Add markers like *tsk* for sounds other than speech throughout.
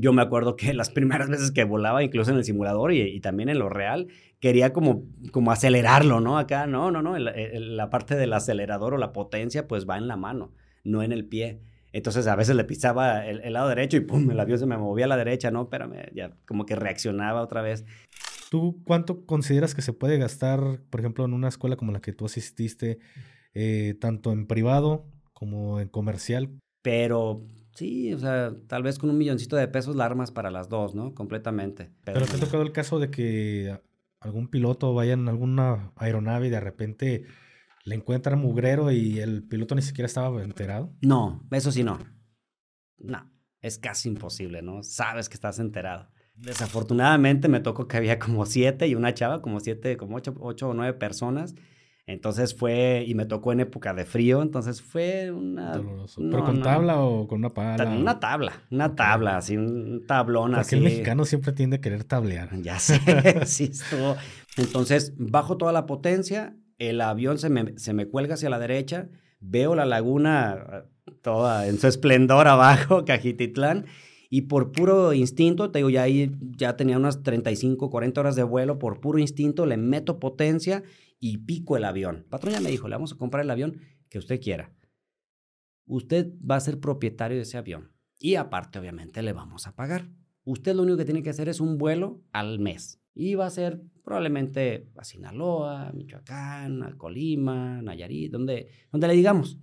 yo me acuerdo que *laughs* las primeras veces que volaba, incluso en el simulador y, también en lo real, quería como, como acelerarlo, ¿no? Acá, no, no, no, la parte del acelerador o la potencia pues va en la mano, no en el pie. Entonces a veces le pisaba el, lado derecho y pum, el avión se me movía a la derecha, no, espérame, ya como que reaccionaba otra vez. ¿Tú cuánto consideras que se puede gastar, por ejemplo, en una escuela como la que tú asististe, eh, tanto en privado como en comercial? Pero sí, o sea, tal vez con un milloncito de pesos la armas para las dos, ¿no? Completamente. Pero, ¿Pero te ha tocado el caso de que algún piloto vaya en alguna aeronave y de repente le encuentra mugrero y el piloto ni siquiera estaba enterado? No, eso sí no. No, es casi imposible, ¿no? Sabes que estás enterado. Desafortunadamente me tocó que había como siete y una chava, como siete, como ocho, ocho o nueve personas. Entonces fue, y me tocó en época de frío, entonces fue una... ¿Pero con tabla o con una pala? Una tabla, una tabla, así, un tablón Porque así. el mexicano siempre tiende a querer tablear. Ya sé, *laughs* *laughs* sí estuvo. Entonces, bajo toda la potencia, el avión se me, se me cuelga hacia la derecha, veo la laguna toda en su esplendor abajo, *laughs* Cajititlán, y por puro instinto, te digo, ya ahí ya tenía unas 35, 40 horas de vuelo, por puro instinto le meto potencia y pico el avión. Patrón ya me dijo, le vamos a comprar el avión que usted quiera. Usted va a ser propietario de ese avión. Y aparte, obviamente, le vamos a pagar. Usted lo único que tiene que hacer es un vuelo al mes. Y va a ser probablemente a Sinaloa, Michoacán, a Colima, Nayarit, donde, donde le digamos.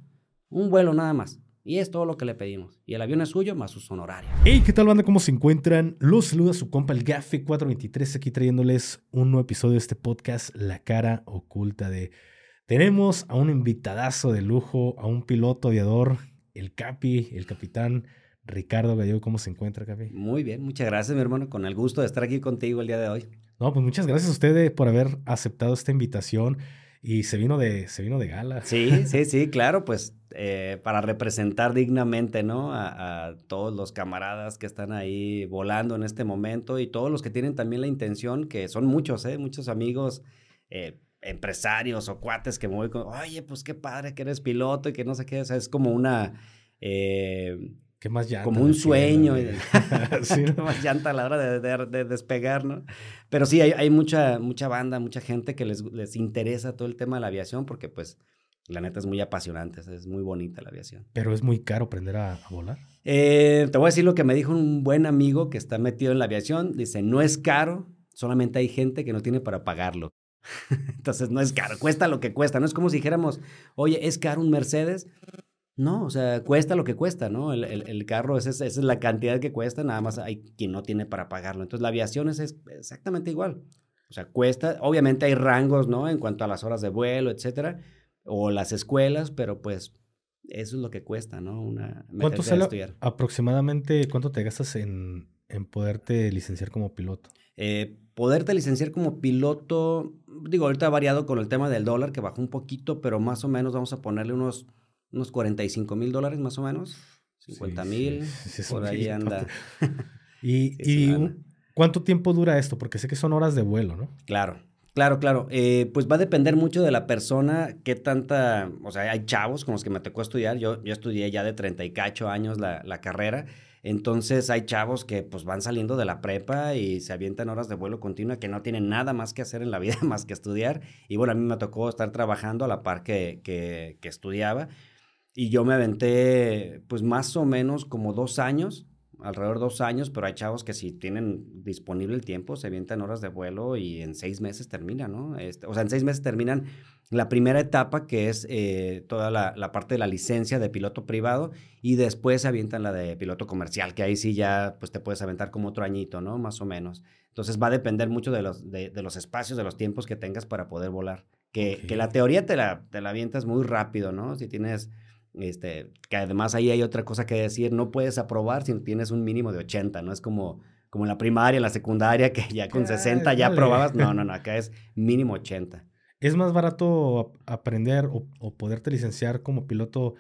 Un vuelo nada más. Y es todo lo que le pedimos. Y el avión es suyo más sus honorarios. Hey, ¿qué tal banda? ¿Cómo se encuentran? Los saluda su compa el Gafe 423 aquí trayéndoles un nuevo episodio de este podcast, La cara oculta de... Tenemos a un invitadazo de lujo, a un piloto aviador, el Capi, el capitán Ricardo Gallego. ¿Cómo se encuentra, Capi? Muy bien, muchas gracias, mi hermano, con el gusto de estar aquí contigo el día de hoy. No, pues muchas gracias a ustedes por haber aceptado esta invitación y se vino de, se vino de gala. Sí, sí, *laughs* sí, claro, pues eh, para representar dignamente, ¿no? A, todos los camaradas que están ahí volando en este momento y todos los que tienen también la intención, que son muchos, ¿eh? Muchos amigos, eh, empresarios o cuates que me voy con, oye, pues qué padre que eres piloto y que no sé qué, o sea, es como una... Eh, ¿Qué más llanta? Como un sueño. *laughs* *laughs* sí, más llanta a la hora de, despegar, ¿no? Pero sí, hay, hay, mucha, mucha banda, mucha gente que les, les interesa todo el tema de la aviación porque, pues, la neta es muy apasionante, es muy bonita la aviación. ¿Pero es muy caro aprender a, volar? Eh, te voy a decir lo que me dijo un buen amigo que está metido en la aviación. Dice, no es caro, solamente hay gente que no tiene para pagarlo. *laughs* Entonces no es caro, cuesta lo que cuesta. No es como si dijéramos, oye, ¿es caro un Mercedes? No, o sea, cuesta lo que cuesta, ¿no? El, el, carro, esa es, esa es, la cantidad que cuesta, nada más hay quien no tiene para pagarlo. Entonces la aviación es exactamente igual. O sea, cuesta, obviamente hay rangos, ¿no? En cuanto a las horas de vuelo, etcétera o las escuelas, pero pues eso es lo que cuesta, ¿no? Una, ¿Cuánto sale aproximadamente, cuánto te gastas en, en poderte licenciar como piloto? Eh, poderte licenciar como piloto, digo, ahorita ha variado con el tema del dólar, que bajó un poquito, pero más o menos vamos a ponerle unos, unos 45 mil dólares más o menos, 50 mil, por ahí anda. *laughs* ¿Y, y cuánto tiempo dura esto? Porque sé que son horas de vuelo, ¿no? Claro. Claro, claro. Eh, pues va a depender mucho de la persona, qué tanta, o sea, hay chavos con los que me tocó estudiar. Yo, yo estudié ya de 30 y cacho años la, la, carrera. Entonces hay chavos que pues van saliendo de la prepa y se avientan horas de vuelo continua que no tienen nada más que hacer en la vida *laughs* más que estudiar. Y bueno, a mí me tocó estar trabajando a la par que, que, que estudiaba. Y yo me aventé pues más o menos como dos años alrededor de dos años, pero hay chavos que si tienen disponible el tiempo, se avientan horas de vuelo y en seis meses terminan, ¿no? Este, o sea, en seis meses terminan la primera etapa, que es eh, toda la, la, parte de la licencia de piloto privado, y después se avientan la de piloto comercial, que ahí sí ya pues te puedes aventar como otro añito, ¿no? Más o menos. Entonces va a depender mucho de los, de, de los espacios, de los tiempos que tengas para poder volar. Que, que la teoría te la, te la avientas muy rápido, ¿no? Si tienes este, que además ahí hay otra cosa que decir, no puedes aprobar si tienes un mínimo de 80, no es como, como en la primaria, en la secundaria, que ya con 60 ya aprobabas, no, no, *laughs* no, acá es mínimo 80. ¿Es más barato aprender o, poderte licenciar como piloto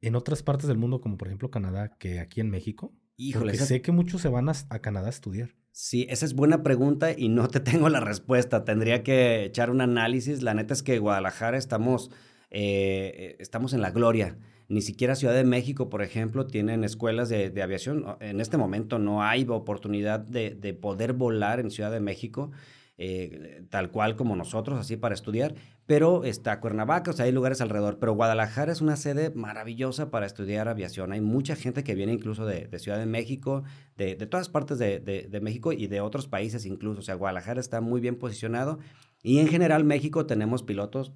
en otras partes del mundo, como por ejemplo Canadá, que aquí en México? Híjole, Porque sé que muchos se van a, a, Canadá a estudiar. Sí, esa es buena pregunta y no te *laughs* tengo la respuesta. Tendría que echar un análisis. La neta es que en Guadalajara estamos, eh, estamos en la gloria Ni siquiera Ciudad de México, por ejemplo, tienen escuelas de, aviación. En este momento no hay oportunidad de, de poder volar en Ciudad de México. Eh, tal cual como nosotros, así para estudiar, pero está Cuernavaca, o sea, hay lugares alrededor, pero Guadalajara es una sede maravillosa para estudiar aviación. Hay mucha gente que viene incluso de, Ciudad de México, de, todas partes de, México y de otros países incluso, o sea, Guadalajara está muy bien posicionado y en general México tenemos pilotos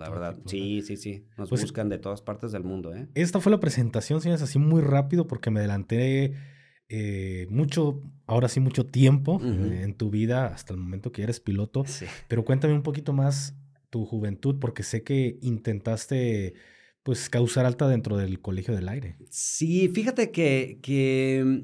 la verdad, sí, sí, sí. Nos pues buscan de todas partes del mundo, ¿eh? Esta fue la presentación, señores, así muy rápido porque me adelanté eh, mucho, ahora sí, mucho tiempo eh, en tu vida hasta el momento que eres piloto. Pero cuéntame un poquito más tu juventud, porque sé que intentaste pues causar alta dentro del Colegio del Aire. Sí, fíjate que, que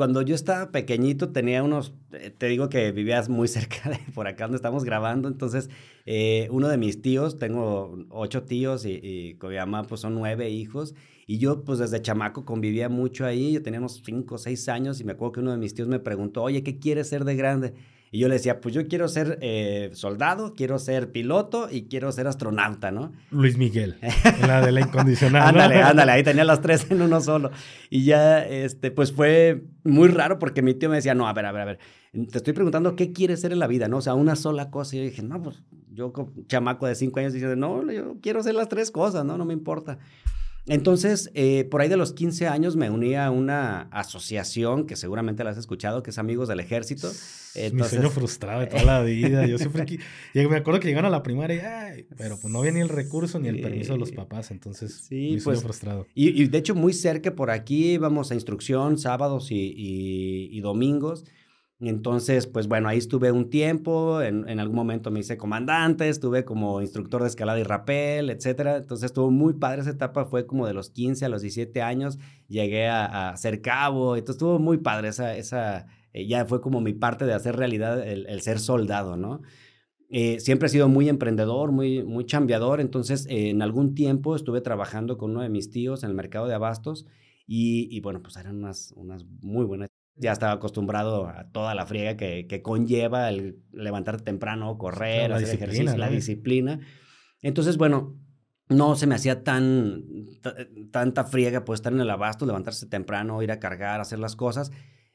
cuando yo estaba pequeñito tenía unos, eh, te digo que vivías muy *laughs* cerca de por acá donde estamos grabando, entonces eh, uno de mis tíos, tengo ocho tíos y, y, con mi mamá pues son nueve hijos, y yo pues desde chamaco convivía mucho ahí, yo tenía unos cinco o seis años y me acuerdo que uno de mis tíos me preguntó, oye, ¿qué quieres ser de grande? Y yo le decía, pues yo quiero ser eh, soldado, quiero ser piloto y quiero ser astronauta, ¿no? Luis Miguel, la de la incondicional. *laughs* ándale, ándale, ahí tenía las tres en uno solo. Y ya, este, pues fue muy raro porque mi tío me decía, no, a ver, a ver, a ver, te estoy preguntando qué quieres ser en la vida, ¿no? O sea, una sola cosa. Y yo dije, no, pues yo, chamaco de cinco años, diciendo, no, yo quiero hacer las tres cosas, ¿no? No me importa. Entonces, eh, por ahí de los 15 años me uní a una asociación que seguramente la has escuchado, que es Amigos del Ejército. Entonces, Mi sueño frustrado de toda la vida. Yo siempre *laughs* me acuerdo que llegaron a la primaria, y, pero pues no había ni el recurso ni el permiso de los papás, entonces sí, mi sueño pues, frustrado. Y, de hecho muy cerca por aquí íbamos a instrucción sábados y, y domingos. Entonces, pues bueno, ahí estuve un tiempo, en, algún momento me hice comandante, estuve como instructor de escalada y rapel, etcétera. Entonces estuvo muy padre esa etapa, fue como de los 15 a los 17 años, llegué a, ser cabo, entonces estuvo muy padre esa, esa eh, ya fue como mi parte de hacer realidad el, ser soldado, ¿no? Eh, siempre he sido muy emprendedor, muy, muy chambeador, entonces eh, en algún tiempo estuve trabajando con uno de mis tíos en el mercado de abastos y, y bueno, pues eran unas, unas muy buenas ya estaba acostumbrado a toda la friega que, que conlleva el levantarte temprano, correr, hacer ejercicio, la disciplina. Entonces, bueno, no se me hacía tan tanta friega pues estar en el abasto, levantarse temprano, ir a cargar, hacer las cosas.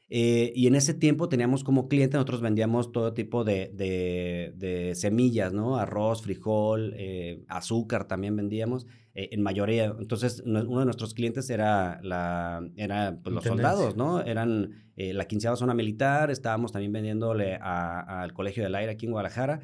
Eh, y en ese tiempo teníamos como cliente, nosotros vendíamos todo tipo de, de, semillas, ¿no? Arroz, frijol, eh, azúcar también vendíamos, eh, en mayoría. Entonces, uno de nuestros clientes era, la, era pues, los soldados, ¿no? Eran la quinceava zona militar, estábamos también vendiéndole al Colegio del Aire aquí en Guadalajara.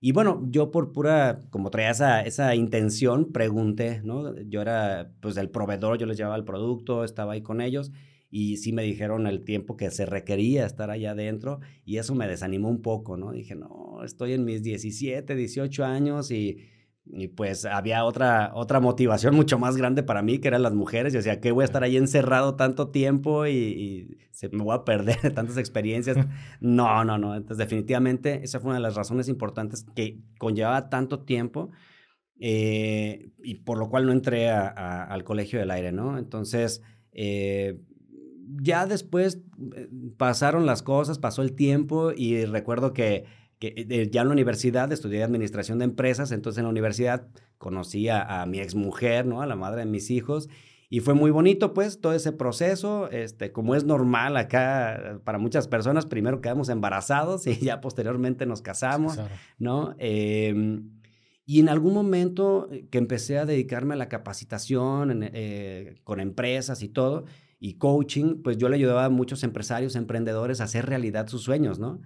Y bueno, yo por pura, como traía esa, esa intención, pregunté, ¿no? Yo era pues el proveedor, yo les llevaba el producto, estaba ahí con ellos y sí me dijeron el tiempo que se requería estar allá adentro y eso me desanimó un poco, ¿no? Dije, no, estoy en mis 17, 18 años y, y pues había otra, otra motivación mucho más grande para mí, que eran las mujeres. Yo decía, ¿qué voy a estar ahí encerrado tanto tiempo y, se, me voy a perder de tantas experiencias? *laughs* no, no, no. Entonces, definitivamente, esa fue una de las razones importantes que conllevaba tanto tiempo eh, y por lo cual no entré al Colegio del Aire, ¿no? Entonces, eh, ya después eh, pasaron las cosas, pasó el tiempo y recuerdo que, eh, ya en la universidad estudié administración de empresas, entonces en la universidad conocí a, mi exmujer, ¿no? A la madre de mis hijos. Y fue muy bonito, pues, todo ese proceso, este, como es normal acá para muchas personas, primero quedamos embarazados y ya posteriormente nos casamos, ¿no? Em, y en algún momento que empecé a dedicarme a la capacitación eh, con empresas y todo, y coaching, pues yo le ayudaba a muchos empresarios, emprendedores a hacer realidad sus sueños, ¿no?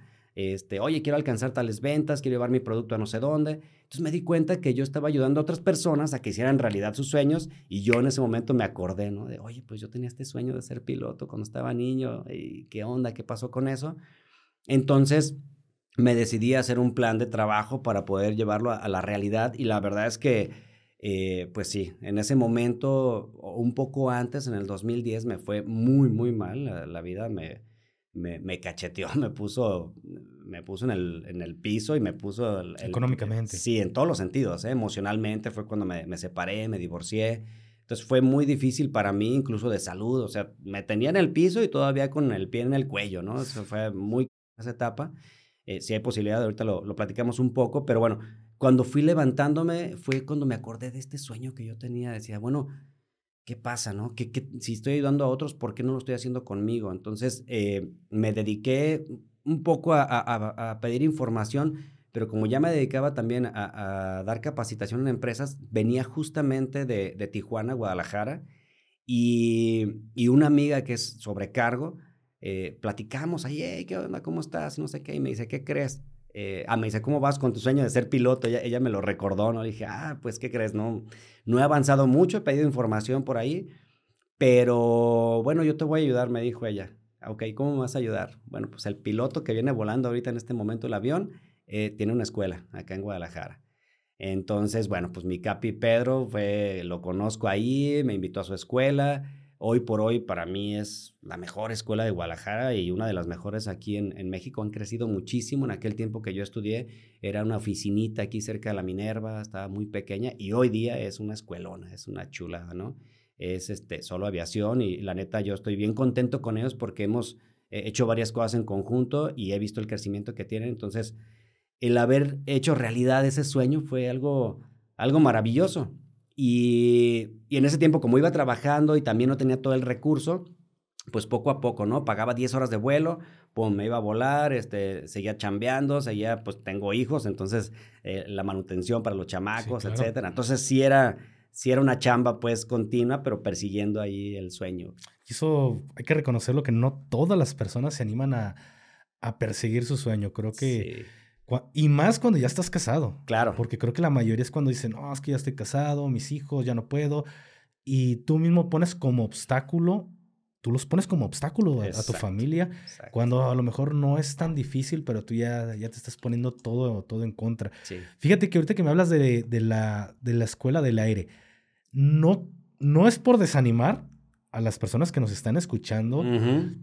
Este, oye, quiero alcanzar tales ventas, quiero llevar mi producto a no sé dónde. Entonces me di cuenta que yo estaba ayudando a otras personas a que hicieran realidad sus sueños y yo en ese momento me acordé, ¿no? De, oye, pues yo tenía este sueño de ser piloto cuando estaba niño y qué onda, qué pasó con eso. Entonces me decidí a hacer un plan de trabajo para poder llevarlo a la realidad y la verdad es que eh, pues sí, en ese momento, un poco antes, en el 2010, me fue muy, muy mal. La, vida me, me, cacheteó, *laughs* me puso, me puso en, el, en el piso y me puso... Económicamente. Sí, en todos los sentidos. ¿eh? Emocionalmente fue cuando me, me, separé, me divorcié. Entonces fue muy difícil para mí, incluso de salud. O sea, me tenía en el piso y todavía con el pie en el cuello, ¿no? Eso fue muy esa etapa. Eh, si hay posibilidad, ahorita lo, lo platicamos un poco, pero bueno, cuando fui levantándome fue cuando me acordé de este sueño que yo tenía. Decía, bueno, ¿qué pasa, no? ¿Qué, si estoy ayudando a otros, ¿por qué no lo estoy haciendo conmigo? Entonces eh, me dediqué un poco a, pedir información, pero como ya me dedicaba también a, dar capacitación en empresas, venía justamente de, de Tijuana, Guadalajara, y, y, una amiga que es sobrecargo, eh, platicamos ahí, ¿qué onda? ¿Cómo estás? Y no sé qué, y me dice, ¿qué crees? Eh, ah, me dice, ¿cómo vas con tu sueño de ser piloto? Ella, ella, me lo recordó, ¿no? Le dije, ah, pues, ¿qué crees? No, no he avanzado mucho, he pedido información por ahí, pero bueno, yo te voy a ayudar, me dijo ella. Ok, ¿cómo me vas a ayudar? Bueno, pues el piloto que viene volando ahorita en este momento el avión eh, tiene una escuela acá en Guadalajara. Entonces, bueno, pues mi capi Pedro fue, lo conozco ahí, me invitó a su escuela hoy por hoy para mí es la mejor escuela de Guadalajara y una de las mejores aquí en, México. Han crecido muchísimo. En aquel tiempo que yo estudié era una oficinita aquí cerca de la Minerva, estaba muy pequeña y hoy día es una escuelona, es una chulada, ¿no? Es este, solo aviación y la neta yo estoy bien contento con ellos porque hemos eh, hecho varias cosas en conjunto y he visto el crecimiento que tienen. Entonces, el haber hecho realidad ese sueño fue algo, algo maravilloso. Y, en ese tiempo, como iba trabajando y también no tenía todo el recurso, pues poco a poco, ¿no? Pagaba 10 horas de vuelo, pues me iba a volar, este, seguía chambeando, seguía, pues tengo hijos, entonces eh, la manutención para los chamacos, etcétera. Entonces sí era, sí era una chamba pues continua, pero persiguiendo ahí el sueño. Eso hay que reconocerlo que no todas las personas se animan a, a perseguir su sueño. Creo que... Y más cuando ya estás casado. Claro. Porque creo que la mayoría es cuando dicen, no, es que ya estoy casado, mis hijos, ya no puedo. Y tú mismo pones como obstáculo, tú los pones como obstáculo a, tu familia, cuando a lo mejor no es tan difícil, pero tú ya, ya te estás poniendo todo, todo en contra. Fíjate que ahorita que me hablas de, de, la, de la escuela del aire, no, no es por desanimar, a las personas que nos están escuchando,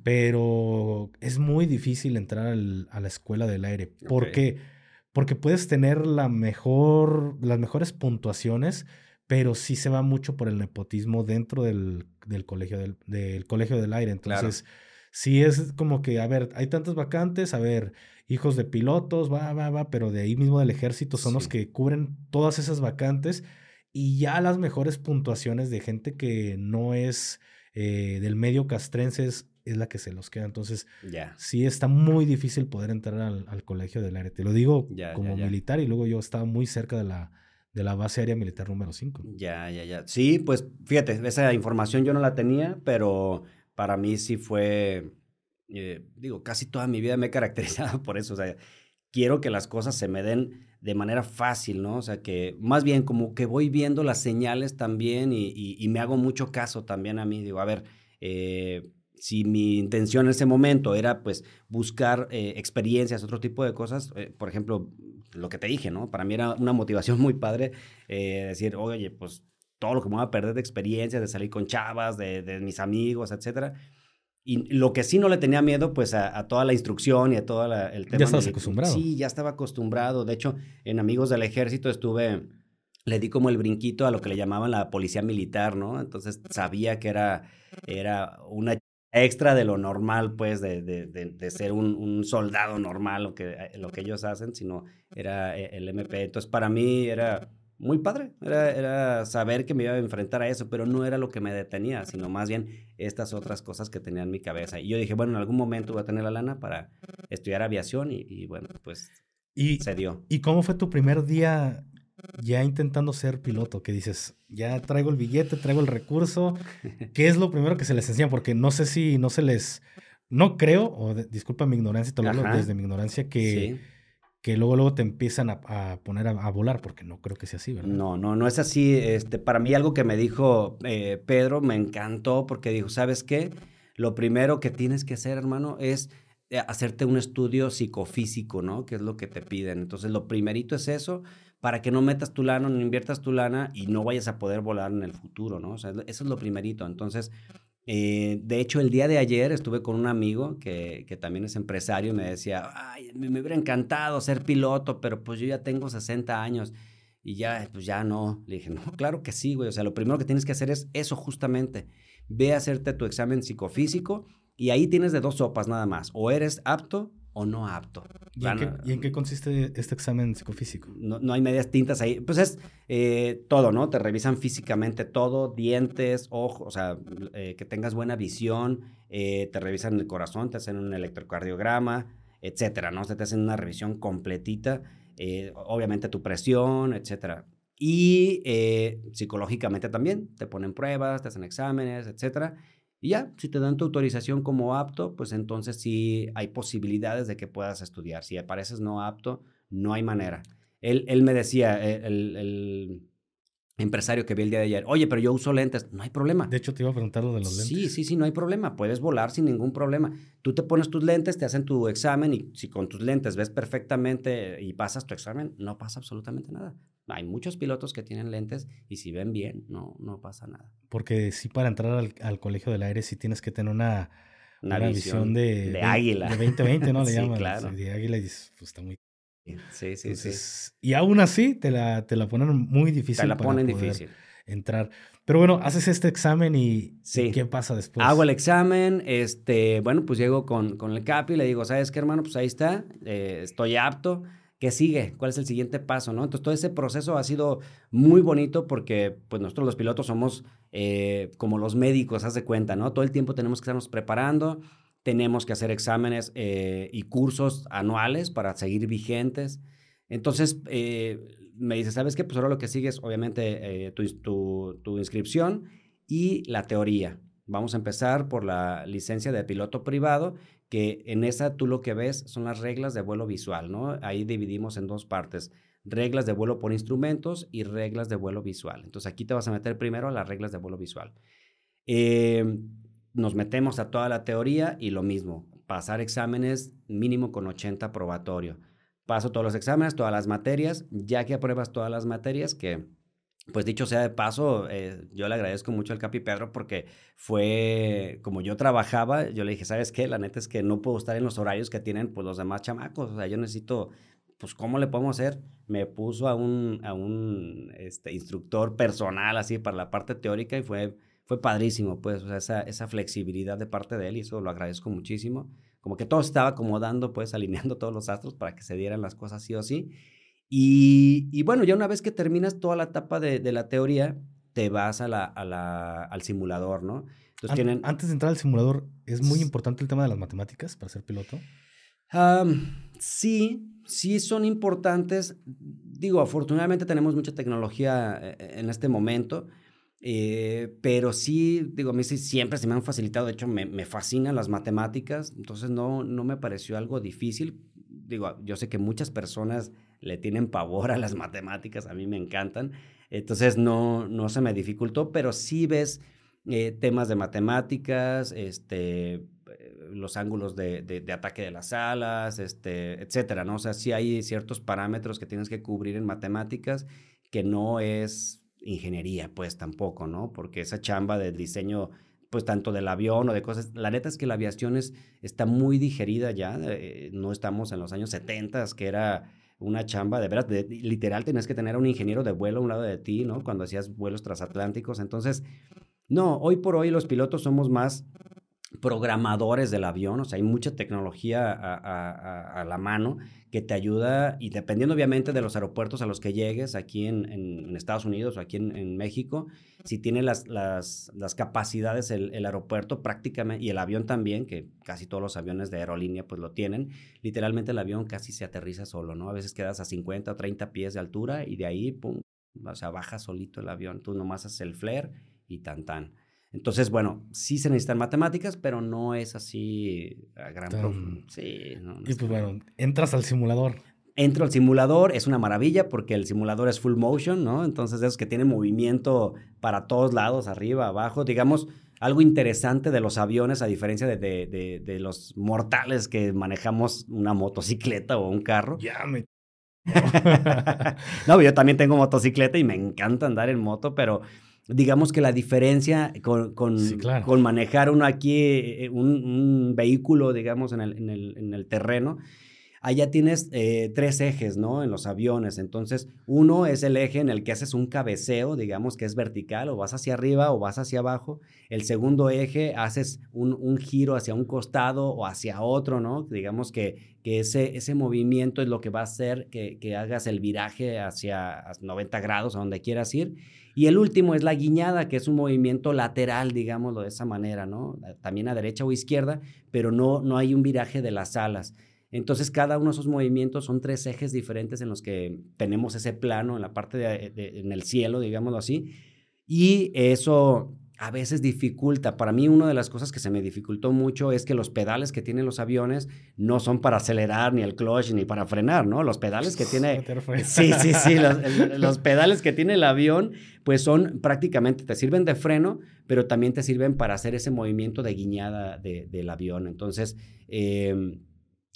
pero es muy difícil entrar a la escuela del aire. ¿Por qué? Porque puedes tener la mejor, las mejores puntuaciones, pero sí se va mucho por el nepotismo dentro del, colegio del, colegio del aire. Entonces, sí es como que, a ver, hay tantas vacantes, a ver, hijos de pilotos, va, va, va, pero de ahí mismo del ejército son los que cubren todas esas vacantes y ya las mejores puntuaciones de gente que no es eh, del medio castrenses es la que se los queda. Entonces, sí está muy difícil poder entrar al, colegio del aire. Te lo digo como militar y luego yo estaba muy cerca de la, de la base aérea militar número 5. Ya, ya, ya. Sí, pues fíjate, esa información yo no la tenía, pero para mí sí fue, eh, digo, casi toda mi vida me he caracterizado *laughs* por eso. O sea, quiero que las cosas se me den de manera fácil, ¿no? O sea, que más bien como que voy viendo las señales también y, me hago mucho caso también a mí. Digo, a ver, eh, si mi intención en ese momento era pues buscar eh, experiencias, otro tipo de cosas, eh, por ejemplo, lo que te dije, ¿no? Para mí era una motivación muy padre decir, oye, pues todo lo que me voy a perder de experiencias, de salir con chavas, de, de mis amigos, etcétera y lo que sí no le tenía miedo, pues a, toda la instrucción y a todo el tema. Ya estabas acostumbrado. Sí, ya estaba acostumbrado. De hecho, en Amigos del Ejército estuve, le di como el brinquito a lo que le llamaban la policía militar, ¿no? Entonces sabía que era, era una extra de lo normal, pues, de, de, de, ser un, un, soldado normal, lo que, lo que ellos hacen, sino era eh, el MP. Entonces, para mí era muy padre. Era, era, saber que me iba a enfrentar a eso, pero no era lo que me detenía, sino más bien estas otras cosas que tenía en mi cabeza. Y yo dije, bueno, en algún momento voy a tener la lana para estudiar aviación y, bueno, pues y, se dio. ¿Y cómo fue tu primer día ya intentando ser piloto? Que dices, ya traigo el billete, traigo el recurso. *laughs* ¿Qué es lo primero que se les enseña? Porque no sé si no se les... No creo, o disculpa mi ignorancia, te hablo desde mi ignorancia, que que luego, luego te empiezan a, poner a, volar, porque no creo que sea así, ¿verdad? No, no, no es así. Este, para mí algo que me dijo eh, Pedro me encantó porque dijo, ¿sabes qué? Lo primero que tienes que hacer, hermano, es eh, hacerte un estudio psicofísico, ¿no? Que es lo que te piden. Entonces, lo primerito es eso, para que no metas tu lana, no inviertas tu lana y no vayas a poder volar en el futuro, ¿no? O sea, eso es lo primerito. Entonces, eh, de hecho, el día de ayer estuve con un amigo que, también es empresario y me decía, ay, me, hubiera encantado ser piloto, pero pues yo ya tengo 60 años y ya, pues ya no. Le dije, no, claro que sí, güey. O sea, lo primero que tienes que hacer es eso justamente. Ve a hacerte tu examen psicofísico y ahí tienes de dos sopas nada más. O eres apto o no apto. ¿Y, en qué, ¿Y, en qué, consiste este examen psicofísico? No, no hay medias tintas ahí. Pues es eh, todo, ¿no? Te revisan físicamente todo, dientes, ojos, o sea, eh, que tengas buena visión, eh, te revisan el corazón, te hacen un electrocardiograma, etcétera, ¿no? O te hacen una revisión completita, obviamente tu presión, etcétera. Y psicológicamente también, te ponen pruebas, te hacen exámenes, etcétera. Y ya, si te dan tu autorización como apto, pues entonces sí hay posibilidades de que puedas estudiar. Si apareces no apto, no hay manera. Él, él me decía, eh, el, el, empresario que vi el día de ayer, oye, pero yo uso lentes, no hay problema. De hecho, te iba a preguntar lo de los lentes. Sí, sí, sí, no hay problema. Puedes volar sin ningún problema. Tú te pones tus lentes, te hacen tu examen y si con tus lentes ves perfectamente y pasas tu examen, no pasa absolutamente nada. Hay muchos pilotos que tienen lentes y si ven bien, no, no pasa nada. Porque sí, para entrar al, colegio del aire sí tienes que tener una, una, visión, de, de, águila. De 2020, ¿no? *laughs* Le sí, llaman. Claro. De águila y pues está muy... Sí, sí, sí. Y aún así te la, te la ponen muy difícil. Te la ponen difícil. Entrar. Pero bueno, haces este examen y, sí. ¿qué pasa después? Hago el examen, este, bueno, pues llego con, con el CAPI y le digo, ¿sabes qué, hermano? Pues ahí está, eh, estoy apto. ¿Qué sigue? ¿Cuál es el siguiente paso? ¿no? Entonces, todo ese proceso ha sido muy bonito porque pues, nosotros los pilotos somos eh, como los médicos, haz de cuenta, ¿no? Todo el tiempo tenemos que estarnos preparando, tenemos que hacer exámenes eh, y cursos anuales para seguir vigentes. Entonces, eh, me dice, ¿sabes qué? Pues ahora lo que sigue es, obviamente, tu, tu, tu inscripción y la teoría. Vamos a empezar por la licencia de piloto privado que en esa tú lo que ves son las reglas de vuelo visual, ¿no? Ahí dividimos en dos partes, reglas de vuelo por instrumentos y reglas de vuelo visual. Entonces aquí te vas a meter primero a las reglas de vuelo visual. Eh, nos metemos a toda la teoría y lo mismo, pasar exámenes mínimo con 80 probatorio. Paso todos los exámenes, todas las materias, ya que apruebas todas las materias, que pues dicho sea de paso, eh, yo le agradezco mucho al Capi Pedro porque fue como yo trabajaba, yo le dije, ¿sabes qué? La neta es que no puedo estar en los horarios que tienen pues los demás chamacos, o sea, yo necesito, pues, ¿cómo le podemos hacer? Me puso a un, a un este, instructor personal así para la parte teórica y fue, fue padrísimo, pues, o sea, esa, esa flexibilidad de parte de él y eso lo agradezco muchísimo. Como que todo estaba acomodando, pues, *laughs* alineando todos los astros para que se dieran las cosas sí o sí. Y, bueno, ya una vez que terminas toda la etapa de, la teoría, te vas a la, al simulador, ¿no? Entonces, tienen... Antes de entrar al simulador, ¿es muy importante el tema de las matemáticas para ser piloto? sí, sí son importantes. Digo, afortunadamente tenemos mucha tecnología eh, en este momento, eh, pero sí, digo, a mí sí, siempre se me han facilitado, de hecho me, me fascinan las matemáticas, entonces no, no me pareció algo difícil. Digo, yo sé que muchas personas le tienen pavor a las matemáticas, a mí me encantan. Entonces no, no se me dificultó, pero sí ves eh, temas de matemáticas, este, los ángulos de, de, ataque de las alas, este, etcétera, ¿no? O sea, sí hay ciertos parámetros que tienes que cubrir en matemáticas que no es ingeniería, pues tampoco, ¿no? Porque esa chamba del diseño pues tanto del avión o de cosas. La neta es que la aviación es, está muy digerida ya, eh, no estamos en los años 70, que era una chamba, de veras, literal tenías que tener a un ingeniero de vuelo a un lado de ti, ¿no? Cuando hacías vuelos transatlánticos. Entonces, no, hoy por hoy los pilotos somos más programadores del avión, o sea, hay mucha tecnología a, la mano que te ayuda y dependiendo obviamente de los aeropuertos a los que llegues aquí en, Estados Unidos o aquí en, México, si tiene las, las, capacidades el, el, aeropuerto prácticamente y el avión también, que casi todos los aviones de aerolínea pues lo tienen, literalmente el avión casi se aterriza solo, ¿no? A veces quedas a 50 o 30 pies de altura y de ahí, pum, o sea, baja solito el avión, tú nomás haces el flare y tan tan. Entonces, bueno, sí se necesitan matemáticas, pero no es así a gran Sí, no, y pues bueno, entras al simulador. Entro al simulador, es una maravilla porque el simulador es full motion, ¿no? Entonces, esos que tienen movimiento para todos lados, arriba, abajo, digamos, algo interesante de los aviones, a diferencia de, de, de, los mortales que manejamos una motocicleta o un carro. Ya me... *laughs* no, yo también tengo motocicleta y me encanta andar en moto, pero digamos que la diferencia con, con, con manejar uno aquí, eh, un, un, vehículo, digamos, en el, en, el, en el, terreno, allá tienes eh, tres ejes, ¿no? En los aviones. Entonces, uno es el eje en el que haces un cabeceo, digamos que es vertical, o vas hacia arriba o vas hacia abajo. El segundo eje haces un, giro hacia un costado o hacia otro, ¿no? Digamos que, que ese, ese movimiento es lo que va a hacer que, que hagas el viraje hacia 90 grados, a donde quieras ir. Y el último es la guiñada, que es un movimiento lateral, digámoslo de esa manera, ¿no? También a derecha o izquierda, pero no, no hay un viraje de las alas. Entonces, cada uno de esos movimientos son tres ejes diferentes en los que tenemos ese plano en la parte de, en el cielo, digámoslo así. Y eso a veces dificulta. Para mí, una de las cosas que se me dificultó mucho es que los pedales que tienen los aviones no son para acelerar, ni el clutch, ni para frenar, ¿no? Los pedales que tiene. Sí, sí, sí. *laughs* los, pedales que tiene el avión, pues son prácticamente, te sirven de freno, pero también te sirven para hacer ese movimiento de guiñada del avión. Entonces, eh,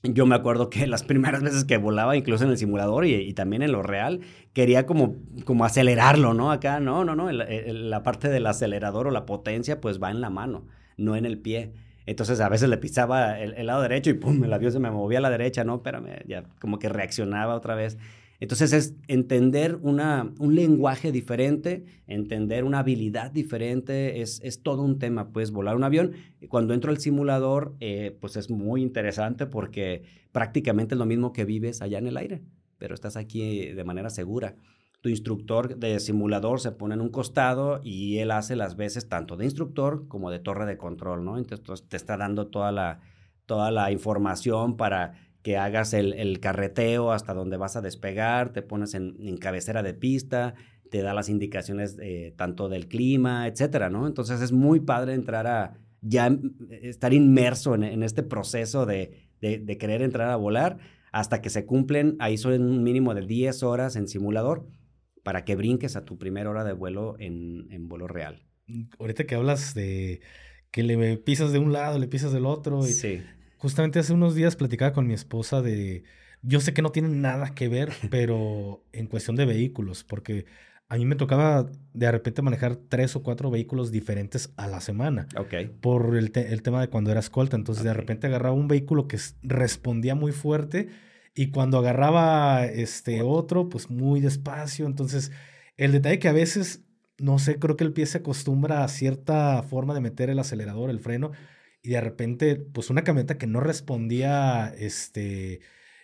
yo me acuerdo que *laughs* las primeras veces que volaba, incluso en el simulador y, también en lo real, quería como, como acelerarlo, ¿no? Acá, no, no, no, la parte del acelerador o la potencia pues va en la mano, no en el pie. Entonces a veces le pisaba el, lado derecho y pum, el avión se me movía a la derecha, no, espérame, ya como que reaccionaba otra vez. Entonces es entender una, un lenguaje diferente, entender una habilidad diferente, es, es, todo un tema, pues volar un avión. Cuando entro al simulador, eh, pues es muy interesante porque prácticamente es lo mismo que vives allá en el aire, pero estás aquí de manera segura. Tu instructor de simulador se pone en un costado y él hace las veces tanto de instructor como de torre de control, ¿no? Entonces te está dando toda la, toda la información para que hagas el, carreteo hasta donde vas a despegar, te pones en, cabecera de pista, te da las indicaciones eh, tanto del clima, etcétera, ¿no? Entonces es muy padre entrar a ya estar inmerso en, este proceso de, querer entrar a volar hasta que se cumplen, ahí son un mínimo de 10 horas en simulador para que brinques a tu primera hora de vuelo en, en vuelo real. Ahorita que hablas de que le pisas de un lado, le pisas del otro. Y sí. Justamente hace unos días platicaba con mi esposa de... Yo sé que no tiene nada que ver, *laughs* pero en cuestión de vehículos, porque a mí me tocaba de repente manejar tres o cuatro vehículos diferentes a la semana. Ok. Por el, tema de cuando era escolta. Entonces de repente agarraba un vehículo que respondía muy fuerte y cuando agarraba este otro, pues muy despacio. Entonces el detalle que a veces, no sé, creo que el pie se acostumbra a cierta forma de meter el acelerador, el freno y de repente, pues una camioneta que no respondía, este...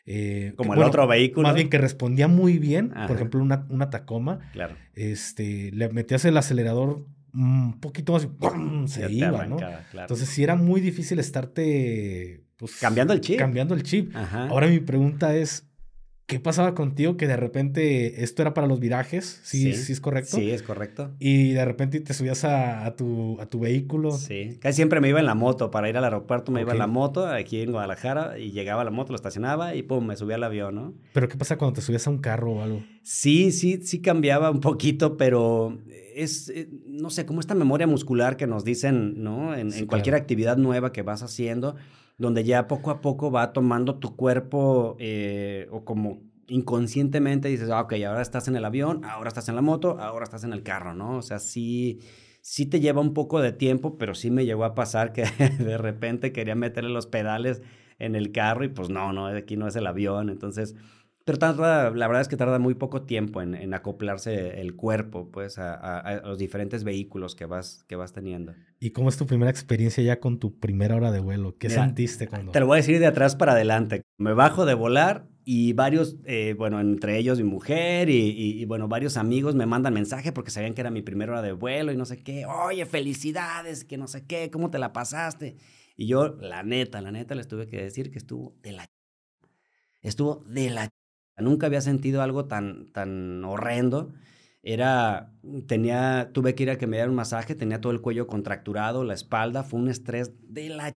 Eh, Como el otro vehículo. Más bien que respondía muy bien, por ejemplo, una, una Tacoma. Claro. Este, le metías el acelerador un poquito más y se iba, ¿no? Entonces sí era muy difícil estarte... Pues, cambiando el chip. Cambiando el chip. Ahora mi pregunta es, ¿Qué pasaba contigo que de repente esto era para los virajes? ¿Sí, sí, es correcto? Sí, es correcto. Y de repente te subías a, tu, a tu vehículo. Sí, casi siempre me iba en la moto. Para ir al aeropuerto me iba en la moto aquí en Guadalajara y llegaba a la moto, lo estacionaba y pum, me subía al avión, ¿no? ¿Pero qué pasa cuando te subías a un carro o algo? Sí, sí, sí cambiaba un poquito, pero es, eh, no sé, como esta memoria muscular que nos dicen, ¿no? En, cualquier actividad nueva que vas haciendo donde ya poco a poco va tomando tu cuerpo eh, o como inconscientemente dices, ah, ok, ahora estás en el avión, ahora estás en la moto, ahora estás en el carro, ¿no? O sea, sí, sí te lleva un poco de tiempo, pero sí me llegó a pasar que *laughs* de repente quería meterle los pedales en el carro y pues no, no, aquí no es el avión, entonces pero tarda, la verdad es que tarda muy poco tiempo en, acoplarse el cuerpo, pues, a, los diferentes vehículos que vas, que vas teniendo. ¿Y cómo es tu primera experiencia ya con tu primera hora de vuelo? ¿Qué sentiste cuando...? Te lo voy a decir de atrás para adelante. Me bajo de volar y varios, eh, bueno, entre ellos mi mujer y, bueno, varios amigos me mandan mensaje porque sabían que era mi primera hora de vuelo y no sé qué. Oye, felicidades, que no sé qué, ¿cómo te la pasaste? Y yo, la neta, la neta, les tuve que decir que estuvo de la... Estuvo de la Nunca había sentido algo tan, tan horrendo. Era, tenía, tuve que ir a que me dieran un masaje, tenía todo el cuello contracturado, la espalda, fue un estrés de la...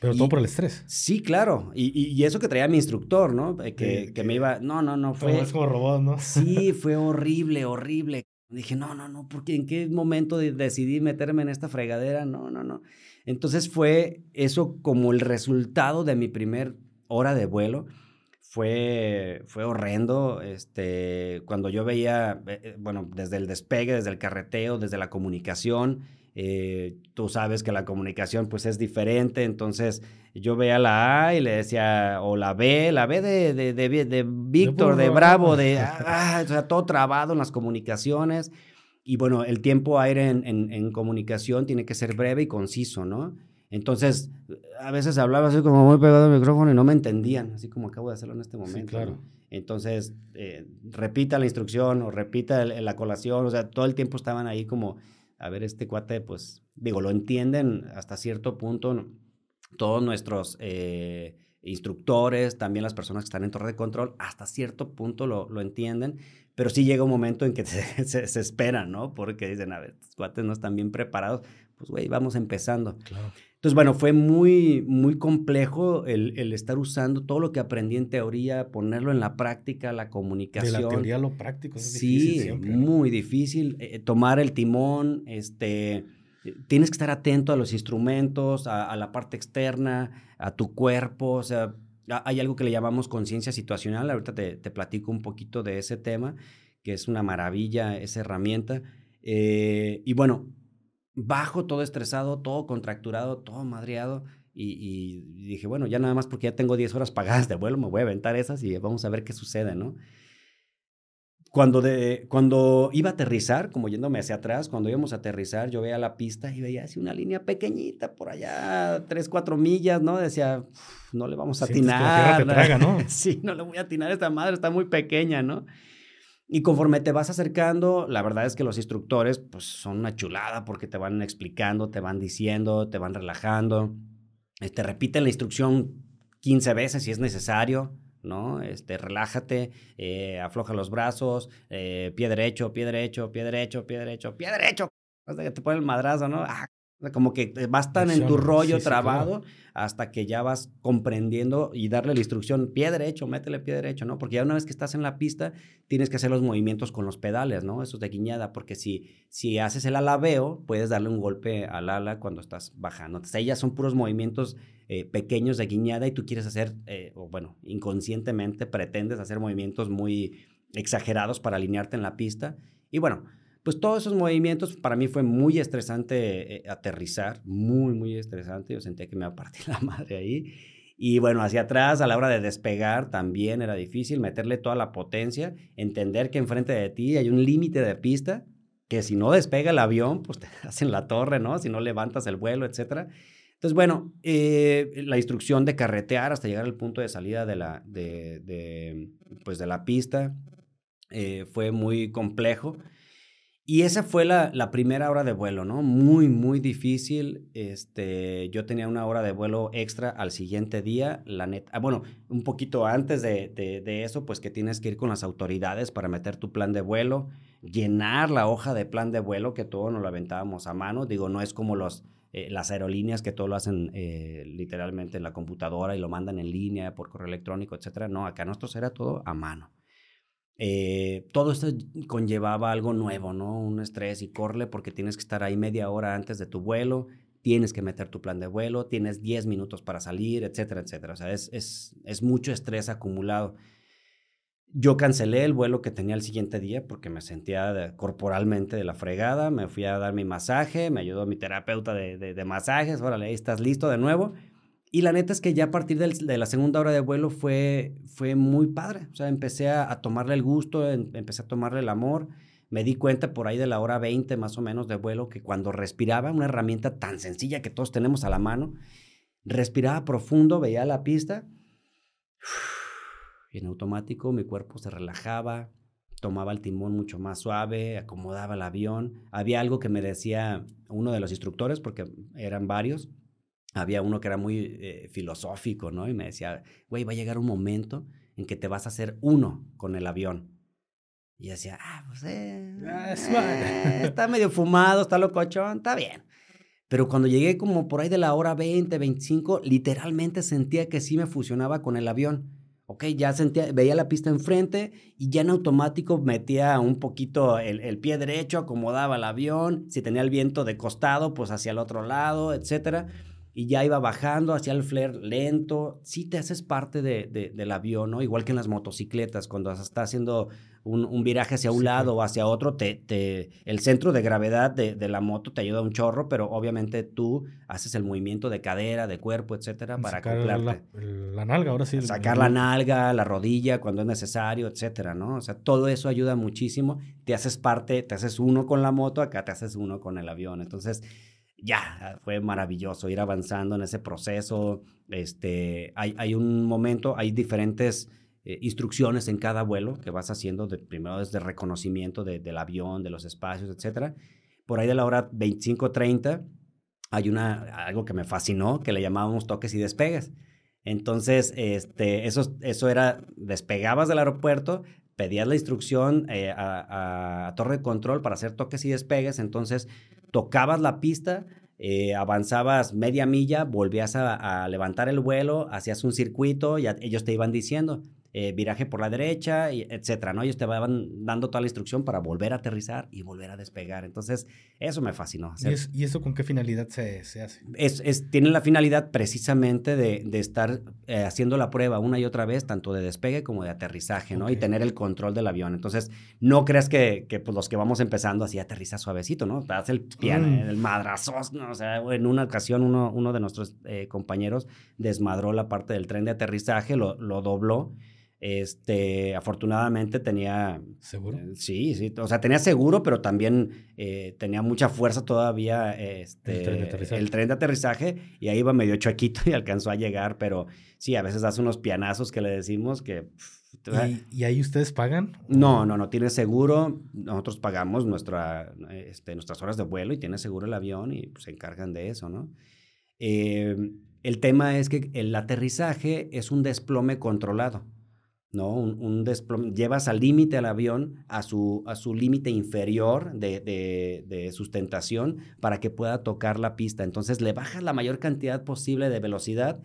Pero todo por el estrés. Sí, claro. Y, y, eso que traía mi instructor, ¿no? Que, que, me iba, no, no, no, fue... Como robot, ¿no? Sí, *laughs* fue horrible, horrible. Dije, no, no, no, porque en qué momento decidí meterme en esta fregadera, no, no, no. Entonces fue eso como el resultado de mi primer hora de vuelo fue, fue horrendo. Este, cuando yo veía, eh, bueno, desde el despegue, desde el carreteo, desde la comunicación, Eh, tú sabes que la comunicación pues es diferente, entonces yo veía la A y le decía, o la B, la B de, de, de, Víctor, de Bravo, de, *laughs* ah, o sea, todo trabado en las comunicaciones. Y bueno, el tiempo aire en, en, comunicación tiene que ser breve y conciso, ¿no? Entonces, a veces hablaba así como muy pegado al micrófono y no me entendían, así como acabo de hacerlo en este momento. claro. Entonces, eh, repita la instrucción o repita la colación, o sea, todo el tiempo estaban ahí como, a ver, este cuate, pues, digo, lo entienden hasta cierto punto todos nuestros eh, instructores, también las personas que están en torre de control, hasta cierto punto lo, lo entienden, pero sí llega un momento en que *laughs* se, se, esperan, ¿no? Porque dicen, a ver, estos cuates no están bien preparados, pues, güey, vamos empezando. Claro. Entonces, bueno, fue muy, muy complejo el, el, estar usando todo lo que aprendí en teoría, ponerlo en la práctica, la comunicación. De la teoría a lo práctico, es sí, difícil siempre. muy difícil. Eh, tomar el timón, este, tienes que estar atento a los instrumentos, a, la parte externa, a tu cuerpo, o sea, hay algo que le llamamos conciencia situacional, ahorita te, te, platico un poquito de ese tema, que es una maravilla esa herramienta. Eh, y bueno, bajo, todo estresado, todo contracturado, todo madreado. Y, dije, bueno, ya nada más porque ya tengo 10 horas pagadas de vuelo, me voy a aventar esas y vamos a ver qué sucede, ¿no? Cuando, de, cuando iba a aterrizar, como yéndome hacia atrás, cuando íbamos a aterrizar, yo veía la pista y veía así una línea pequeñita por allá, 3, 4 millas, ¿no? Decía, no le vamos a atinar. ¿no? *laughs* sí, no le voy a atinar a esta madre, está muy pequeña, ¿no? Y conforme te vas acercando, la verdad es que los instructores pues son una chulada porque te van explicando, te van diciendo, te van relajando. Te este, repiten la instrucción 15 veces si es necesario, ¿no? Este, relájate, eh, afloja los brazos, eh, pie derecho, pie derecho, pie derecho, pie derecho, pie derecho. Hasta que te pone el madrazo, ¿no? Ah, como que vas tan en tu rollo trabado hasta que ya vas comprendiendo y darle la instrucción, pie derecho, métele pie derecho, ¿no? Porque ya una vez que estás en la pista, tienes que hacer los movimientos con los pedales, ¿no? Esos de guiñada, porque si, si haces el alabeo, puedes darle un golpe al ala cuando estás bajando. Entonces, ya son puros movimientos eh, pequeños de guiñada y tú quieres hacer, eh, o bueno, inconscientemente pretendes hacer movimientos muy exagerados para alinearte en la pista. Y bueno, pues todos esos movimientos para mí fue muy estresante eh, aterrizar, muy, muy estresante. Yo sentía que me iba a partir *laughs* la madre ahí. Y bueno, hacia atrás, a la hora de despegar, también era difícil meterle toda la potencia, entender que enfrente de ti hay un límite de pista, que si no despega el avión, pues te *laughs* hacen la torre, ¿no? Si no levantas el vuelo, etcétera. Entonces, bueno, eh, la instrucción de carretear hasta llegar al punto de salida de la, de, pues de la pista eh, fue muy complejo. Y esa fue la, la, primera hora de vuelo, ¿no? Muy, muy difícil. Este, yo tenía una hora de vuelo extra al siguiente día, la neta. Ah, bueno, un poquito antes de, de, eso, pues que tienes que ir con las autoridades para meter tu plan de vuelo, llenar la hoja de plan de vuelo, que todo nos lo aventábamos a mano. Digo, no es como los, eh, las aerolíneas que todo lo hacen eh, literalmente en la computadora y lo mandan en línea por correo electrónico, etcétera. No, acá nosotros era todo a mano. Eh, todo esto conllevaba algo nuevo, ¿no? Un estrés y corle porque tienes que estar ahí media hora antes de tu vuelo, tienes que meter tu plan de vuelo, tienes 10 minutos para salir, etcétera, etcétera. O sea, es, es, es mucho estrés acumulado. Yo cancelé el vuelo que tenía el siguiente día porque me sentía corporalmente de la fregada. Me fui a dar mi masaje, me ayudó mi terapeuta de, de, de masajes. Órale, ahí estás listo de nuevo. Y la neta es que ya a partir de la segunda hora de vuelo fue, fue muy padre. O sea, empecé a, tomarle el gusto, em, empecé a tomarle el amor. Me di cuenta por ahí de la hora 20 más o menos de vuelo que cuando respiraba, una herramienta tan sencilla que todos tenemos a la mano, respiraba profundo, veía la pista y en automático mi cuerpo se relajaba, tomaba el timón mucho más suave, acomodaba el avión. Había algo que me decía uno de los instructores, porque eran varios, había uno que era muy eh, filosófico, ¿no? Y me decía, güey, va a llegar un momento en que te vas a hacer uno con el avión. Y yo decía, ah, pues eh, ah, eh, está medio fumado, está locochón, está bien. Pero cuando llegué como por ahí de la hora 20, 25, literalmente sentía que sí me fusionaba con el avión. Ok, ya sentía, veía la pista enfrente y ya en automático metía un poquito el, el pie derecho, acomodaba el avión, si tenía el viento de costado, pues hacia el otro lado, etcétera y ya iba bajando hacia el flare lento. Sí te haces parte de, del avión, ¿no? Igual que en las motocicletas, cuando estás haciendo un, viraje hacia un lado o hacia otro, te, te, el centro de gravedad de, de, la moto te ayuda un chorro, pero obviamente tú haces el movimiento de cadera, de cuerpo, etcétera, para Sacar la, la, nalga, ahora sí. Sacar la nalga, la rodilla cuando es necesario, etcétera, ¿no? O sea, todo eso ayuda muchísimo. Te haces parte, te haces uno con la moto, acá te haces uno con el avión. Entonces, ya, fue maravilloso ir avanzando en ese proceso. Este, hay, hay un momento, hay diferentes eh, instrucciones en cada vuelo que vas haciendo, de, primero desde reconocimiento del avión, de los espacios, etc. Por ahí de la hora 25.30 hay una, algo que me fascinó, que le llamábamos toques y despegues. Entonces, este, eso, eso era, despegabas del aeropuerto, pedías la instrucción eh, a, a, torre de control para hacer toques y despegues, entonces tocabas la pista, eh, avanzabas media milla, volvías a, a, levantar el vuelo, hacías un circuito y ellos te iban diciendo, eh, viraje por la derecha, y etcétera, ¿no? Ellos te van dando toda la instrucción para volver a aterrizar y volver a despegar. Entonces, eso me fascinó. ¿Y, eso con qué finalidad se, se hace? Es, es, tiene la finalidad precisamente de, de estar eh, haciendo la prueba una y otra vez, tanto de despegue como de aterrizaje, ¿no? Y tener el control del avión. Entonces, no creas que, que pues, los que vamos empezando así aterriza suavecito, ¿no? Haz el piano, mm. el madrazo, ¿no? O sea, en una ocasión uno, uno de nuestros eh, compañeros desmadró la parte del tren de aterrizaje, lo, lo dobló este, afortunadamente tenía... ¿Seguro? Eh, sí, sí. O sea, tenía seguro, pero también eh, tenía mucha fuerza todavía este, el, tren de aterrizaje y ahí iba medio chuequito *laughs* y alcanzó a llegar, pero sí, a veces hace unos pianazos que le decimos que... ¿Y, ahí ustedes pagan? No, no, no, tiene seguro. Nosotros pagamos nuestra, este, nuestras horas de vuelo y tiene seguro el avión y pues, se encargan de eso, ¿no? Eh, el tema es que el aterrizaje es un desplome controlado. ¿No? Un, un llevas al límite al avión, a su, a su límite inferior de, de, de, sustentación para que pueda tocar la pista. Entonces le bajas la mayor cantidad posible de velocidad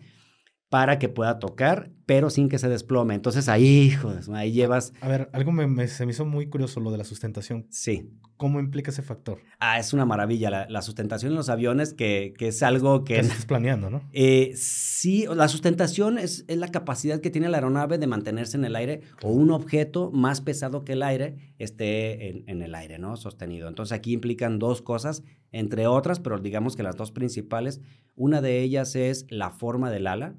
para que pueda tocar, pero sin que se desplome. Entonces ahí, hijos, ahí llevas... A ver, algo me, se me hizo muy curioso lo de la sustentación. Sí. ¿Cómo implica ese factor? Ah, es una maravilla. La, la sustentación en los aviones, que, que es algo que... estás planeando, ¿no? Eh, sí, la sustentación es, es, la capacidad que tiene la aeronave de mantenerse en el aire o un objeto más pesado que el aire esté en, en el aire, ¿no? Sostenido. Entonces aquí implican dos cosas, entre otras, pero digamos que las dos principales. Una de ellas es la forma del ala,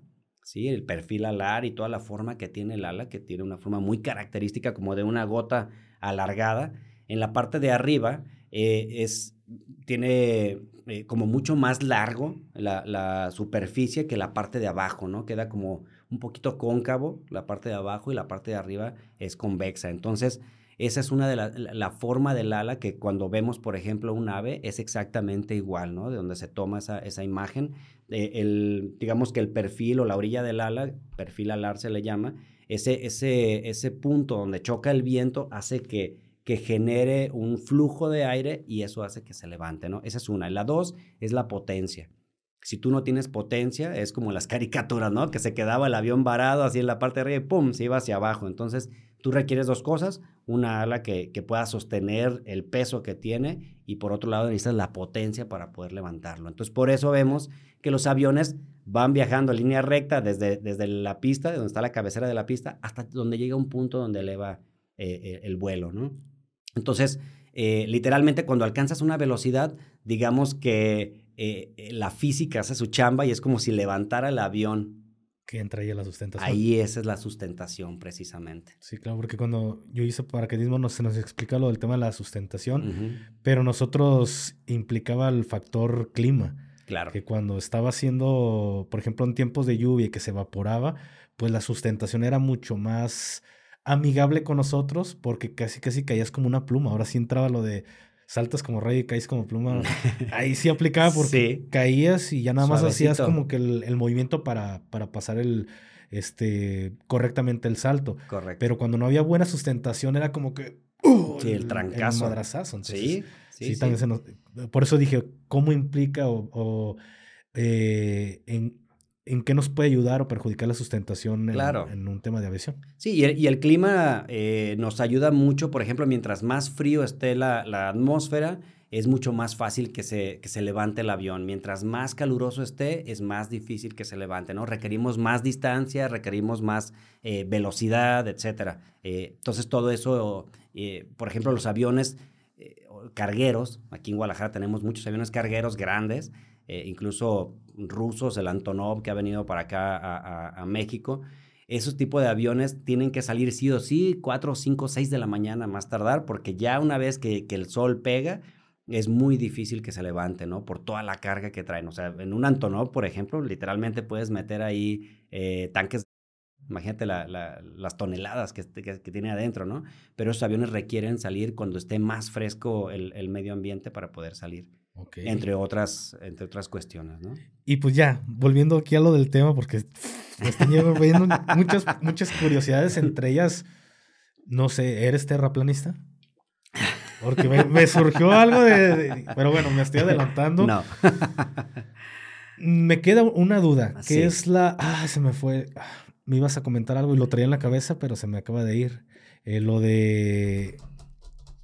¿sí? El perfil alar y toda la forma que tiene el ala, que tiene una forma muy característica como de una gota alargada. En la parte de arriba eh, es, tiene eh, como mucho más largo la, la, superficie que la parte de abajo, ¿no? Queda como un poquito cóncavo la parte de abajo y la parte de arriba es convexa. Entonces, esa es una de las, la, forma del ala que cuando vemos, por ejemplo, un ave es exactamente igual, ¿no? De donde se toma esa, esa imagen. Eh, el, digamos que el perfil o la orilla del ala, perfil alar se le llama, ese, ese, ese punto donde choca el viento hace que, que genere un flujo de aire y eso hace que se levante, ¿no? Esa es una. La dos es la potencia. Si tú no tienes potencia, es como las caricaturas, ¿no? Que se quedaba el avión varado así en la parte de arriba y ¡pum! se iba hacia abajo. Entonces, tú requieres dos cosas, una ala que, que, pueda sostener el peso que tiene y por otro lado necesitas la potencia para poder levantarlo. Entonces por eso vemos que los aviones van viajando en línea recta desde, desde la pista, de donde está la cabecera de la pista, hasta donde llega un punto donde eleva eh el vuelo, ¿no? Entonces, eh, literalmente cuando alcanzas una velocidad, digamos que eh, la física hace su chamba y es como si levantara el avión que entra ahí la sustentación. Ahí esa es la sustentación, precisamente. Sí, claro, porque cuando yo hice paracaidismo no, se nos explica lo del tema de la sustentación, pero nosotros implicaba el factor clima. Claro. Que cuando estaba haciendo, por ejemplo, en tiempos de lluvia y que se evaporaba, pues la sustentación era mucho más amigable con nosotros porque casi casi caías como una pluma. Ahora sí entraba lo de saltas como rey y caes como pluma. *laughs* Ahí sí aplicaba porque caías y ya nada más hacías como que el, el, movimiento para, para pasar el este correctamente el salto. Correcto. Pero cuando no había buena sustentación era como que uh, sí, el trancazo. El madrazazo. Entonces, sí, sí, sí. También se nos, por eso dije, ¿cómo implica o, o eh, en en qué nos puede ayudar o perjudicar la sustentación en, en un tema de aviación. Sí, y el, y el clima eh, nos ayuda mucho, por ejemplo, mientras más frío esté la, la, atmósfera, es mucho más fácil que se, que se levante el avión. Mientras más caluroso esté, es más difícil que se levante, ¿no? Requerimos más distancia, requerimos más eh, velocidad, etc. Eh, entonces, todo eso, por ejemplo, los aviones cargueros, aquí en Guadalajara tenemos muchos aviones cargueros grandes, incluso rusos, el Antonov que ha venido para acá a, México, esos tipos de aviones tienen que salir sí o sí 4, 5, 6 de la mañana más tardar, porque ya una vez que, el sol pega, es muy difícil que se levante, ¿no? Por toda la carga que traen. O sea, en un Antonov, por ejemplo, literalmente puedes meter ahí eh, tanques, imagínate las toneladas que, tiene adentro, ¿no? Pero esos aviones requieren salir cuando esté más fresco el medio ambiente para poder salir. Entre, otras, entre otras cuestiones, ¿no? Y pues ya, volviendo aquí a lo del tema, porque me están viendo muchas, muchas curiosidades, entre ellas, no sé, ¿eres terraplanista? Porque me, surgió algo de, Pero bueno, me estoy adelantando. No. me queda una duda, que es la... Ah, se me fue. Me ibas a comentar algo y lo traía en la cabeza, pero se me acaba de ir. Eh, lo de...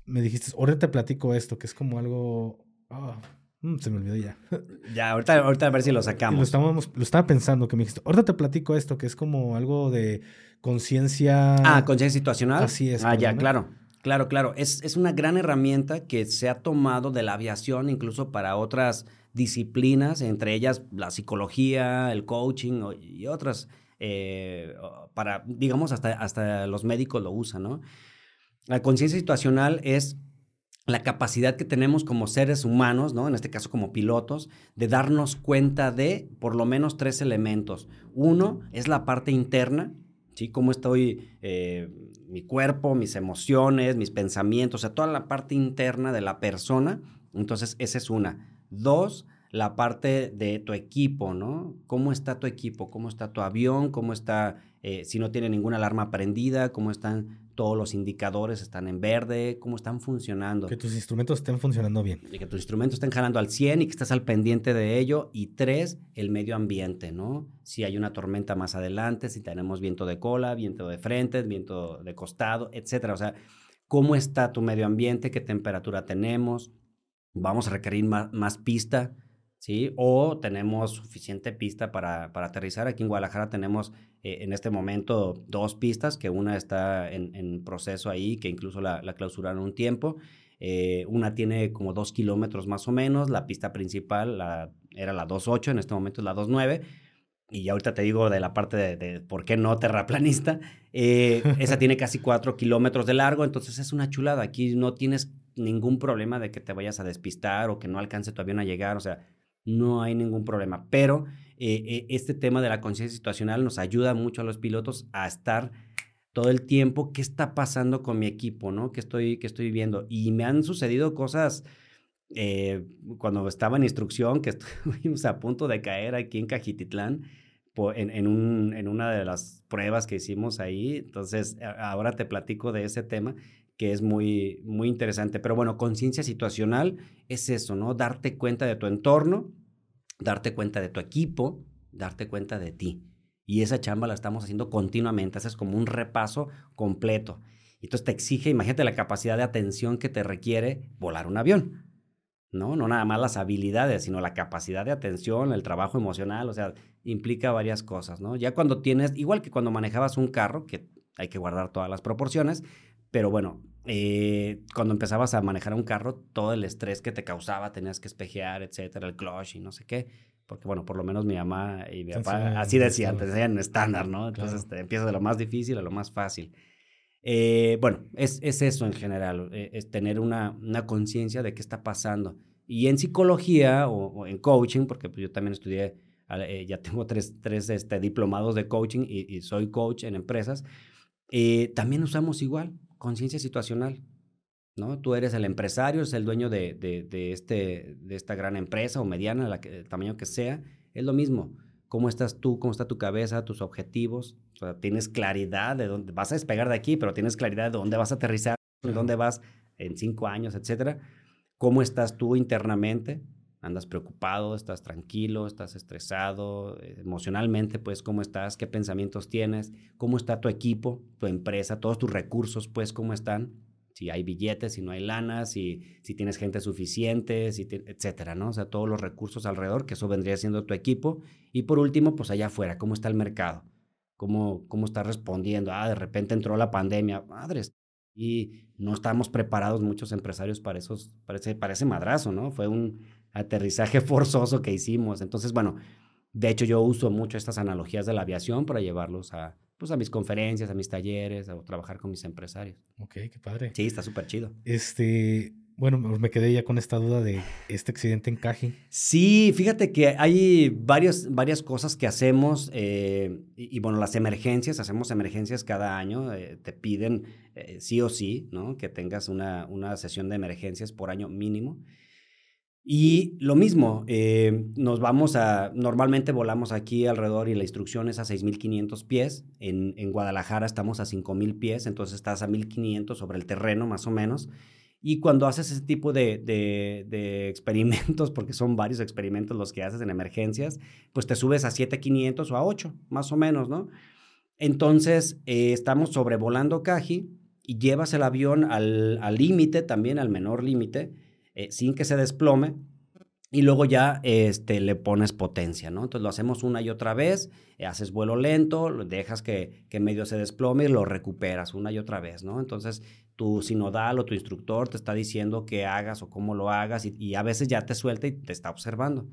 Me dijiste, ahora te platico esto, que es como algo... Ah, mm, se me olvidó ya. *laughs* ya, ahorita, ahorita a ver si lo sacamos. Lo, estábamos, lo estaba pensando, que me dijiste, ahorita te platico esto, que es como algo de conciencia... Ah, conciencia situacional. Así es. Ah, ya, claro. Claro, claro. Es, es, una gran herramienta que se ha tomado de la aviación incluso para otras disciplinas, entre ellas la psicología, el coaching y otras, eh, para, digamos, hasta, hasta los médicos lo usan, ¿no? La conciencia situacional es la capacidad que tenemos como seres humanos, ¿no? En este caso como pilotos, de darnos cuenta de por lo menos tres elementos. Uno es la parte interna, ¿sí? Cómo estoy, eh, mi cuerpo, mis emociones, mis pensamientos, o sea, toda la parte interna de la persona. Entonces, esa es una. Dos, la parte de tu equipo, ¿no? ¿Cómo está tu equipo? ¿Cómo está tu avión? ¿Cómo está, eh, si no tiene ninguna alarma prendida? ¿Cómo están todos los indicadores están en verde, cómo están funcionando. Que tus instrumentos estén funcionando bien. Y que tus instrumentos estén jalando al 100 y que estés al pendiente de ello. Y tres, el medio ambiente, ¿no? Si hay una tormenta más adelante, si tenemos viento de cola, viento de frente, viento de costado, etcétera. O sea, cómo está tu medio ambiente, qué temperatura tenemos, vamos a requerir más, más pista, ¿sí? O tenemos suficiente pista para, para aterrizar. Aquí en Guadalajara tenemos eh, en este momento dos pistas, que una está en, proceso ahí, que incluso la, la clausuraron un tiempo. Eh, una tiene como dos kilómetros más o menos, la pista principal la, era la 2.8, en este momento es la 2.9. Y ahorita te digo de la parte de, por qué no terraplanista, eh, *laughs* esa tiene casi cuatro kilómetros de largo, entonces es una chulada. Aquí no tienes ningún problema de que te vayas a despistar o que no alcance tu avión a llegar. O sea, no hay ningún problema. Pero eh, eh, este tema de la conciencia situacional nos ayuda mucho a los pilotos a estar todo el tiempo, ¿qué está pasando con mi equipo? ¿no? ¿Qué estoy, qué estoy viendo? Y me han sucedido cosas eh, cuando estaba en instrucción, que *laughs* estuvimos a punto de caer aquí en Cajititlán. En, en, un, en una de las pruebas que hicimos ahí. Entonces, ahora te platico de ese tema que es muy, muy interesante. Pero bueno, conciencia situacional es eso, ¿no? Darte cuenta de tu entorno, darte cuenta de tu equipo, darte cuenta de ti. Y esa chamba la estamos haciendo continuamente, haces como un repaso completo. Entonces te exige, imagínate la capacidad de atención que te requiere volar un avión. ¿no? No nada más las habilidades, sino la capacidad de atención, el trabajo emocional, o sea, implica varias cosas, ¿no? Ya cuando tienes, igual que cuando manejabas un carro, que hay que guardar todas las proporciones, pero bueno, eh, cuando empezabas a manejar un carro, todo el estrés que te causaba, tenías que espejear, etcétera, el clutch y no sé qué. Porque, bueno, por lo menos mi mamá y mi papá así decían, te decían estándar, ¿no? Entonces te empiezas de lo más difícil a lo más fácil. Eh, bueno, es, es, eso en general, eh, es tener una, una conciencia de qué está pasando. Y en psicología o, en coaching, porque pues, yo también estudié, ya tengo tres, tres este, diplomados de coaching y, y soy coach en empresas, también usamos igual conciencia situacional, ¿no? Tú eres el empresario, eres el dueño de, de, este, de esta gran empresa o mediana, la que, el tamaño que sea, es lo mismo. ¿Cómo estás tú? ¿Cómo está tu cabeza? ¿Tus objetivos? O sea, tienes claridad de dónde vas a despegar de aquí, pero tienes claridad de dónde vas a aterrizar, de dónde vas en cinco años, etcétera. ¿Cómo estás tú internamente? ¿Andas preocupado? ¿Estás tranquilo? ¿Estás estresado? Eh, emocionalmente, pues, ¿cómo estás? ¿Qué pensamientos tienes? ¿Cómo está tu equipo, tu empresa, todos tus recursos, pues, cómo están? si hay billetes, si no hay lana, si, si tienes gente suficiente, etcétera, ¿no? O sea, todos los recursos alrededor, que eso vendría siendo tu equipo. Y por último, pues allá afuera, ¿cómo está el mercado? ¿Cómo, cómo está respondiendo? Ah, de repente entró la pandemia, madres. Y no estábamos preparados muchos empresarios para, esos, para, ese, para ese madrazo, ¿no? Fue un aterrizaje *laughs* forzoso que hicimos. Entonces, bueno, de hecho yo uso mucho estas analogías de la aviación para llevarlos a, pues a mis conferencias, a mis talleres, a trabajar con mis empresarios. Ok, qué padre. Sí, está súper chido. Este, bueno, me quedé ya con esta duda de este accidente en Caji. Sí, fíjate que hay varios, varias cosas que hacemos eh, y, bueno, las emergencias, hacemos emergencias cada año, eh, te piden eh, sí o sí, ¿no? Que tengas una, una sesión de emergencias por año mínimo. Y lo mismo, eh, nos vamos a, normalmente volamos aquí alrededor y la instrucción es a 6.500 pies, en, en, Guadalajara estamos a 5.000 pies, entonces estás a 1.500 sobre el terreno más o menos. Y cuando haces ese tipo de, de, experimentos, *laughs* porque son varios experimentos los que haces en emergencias, pues te subes a 7.500 o a 8, más o menos, ¿no? Entonces, eh, estamos sobrevolando Caji y llevas el avión al límite, también al menor límite, eh, sin que se desplome. Y luego ya este, le pones potencia, ¿no? Entonces lo hacemos una y otra vez, eh, haces vuelo lento, dejas que, que medio se desplome y lo recuperas una y otra vez, ¿no? Entonces tu sinodal o tu instructor te está diciendo qué hagas o cómo lo hagas y, a veces ya te suelta y te está observando.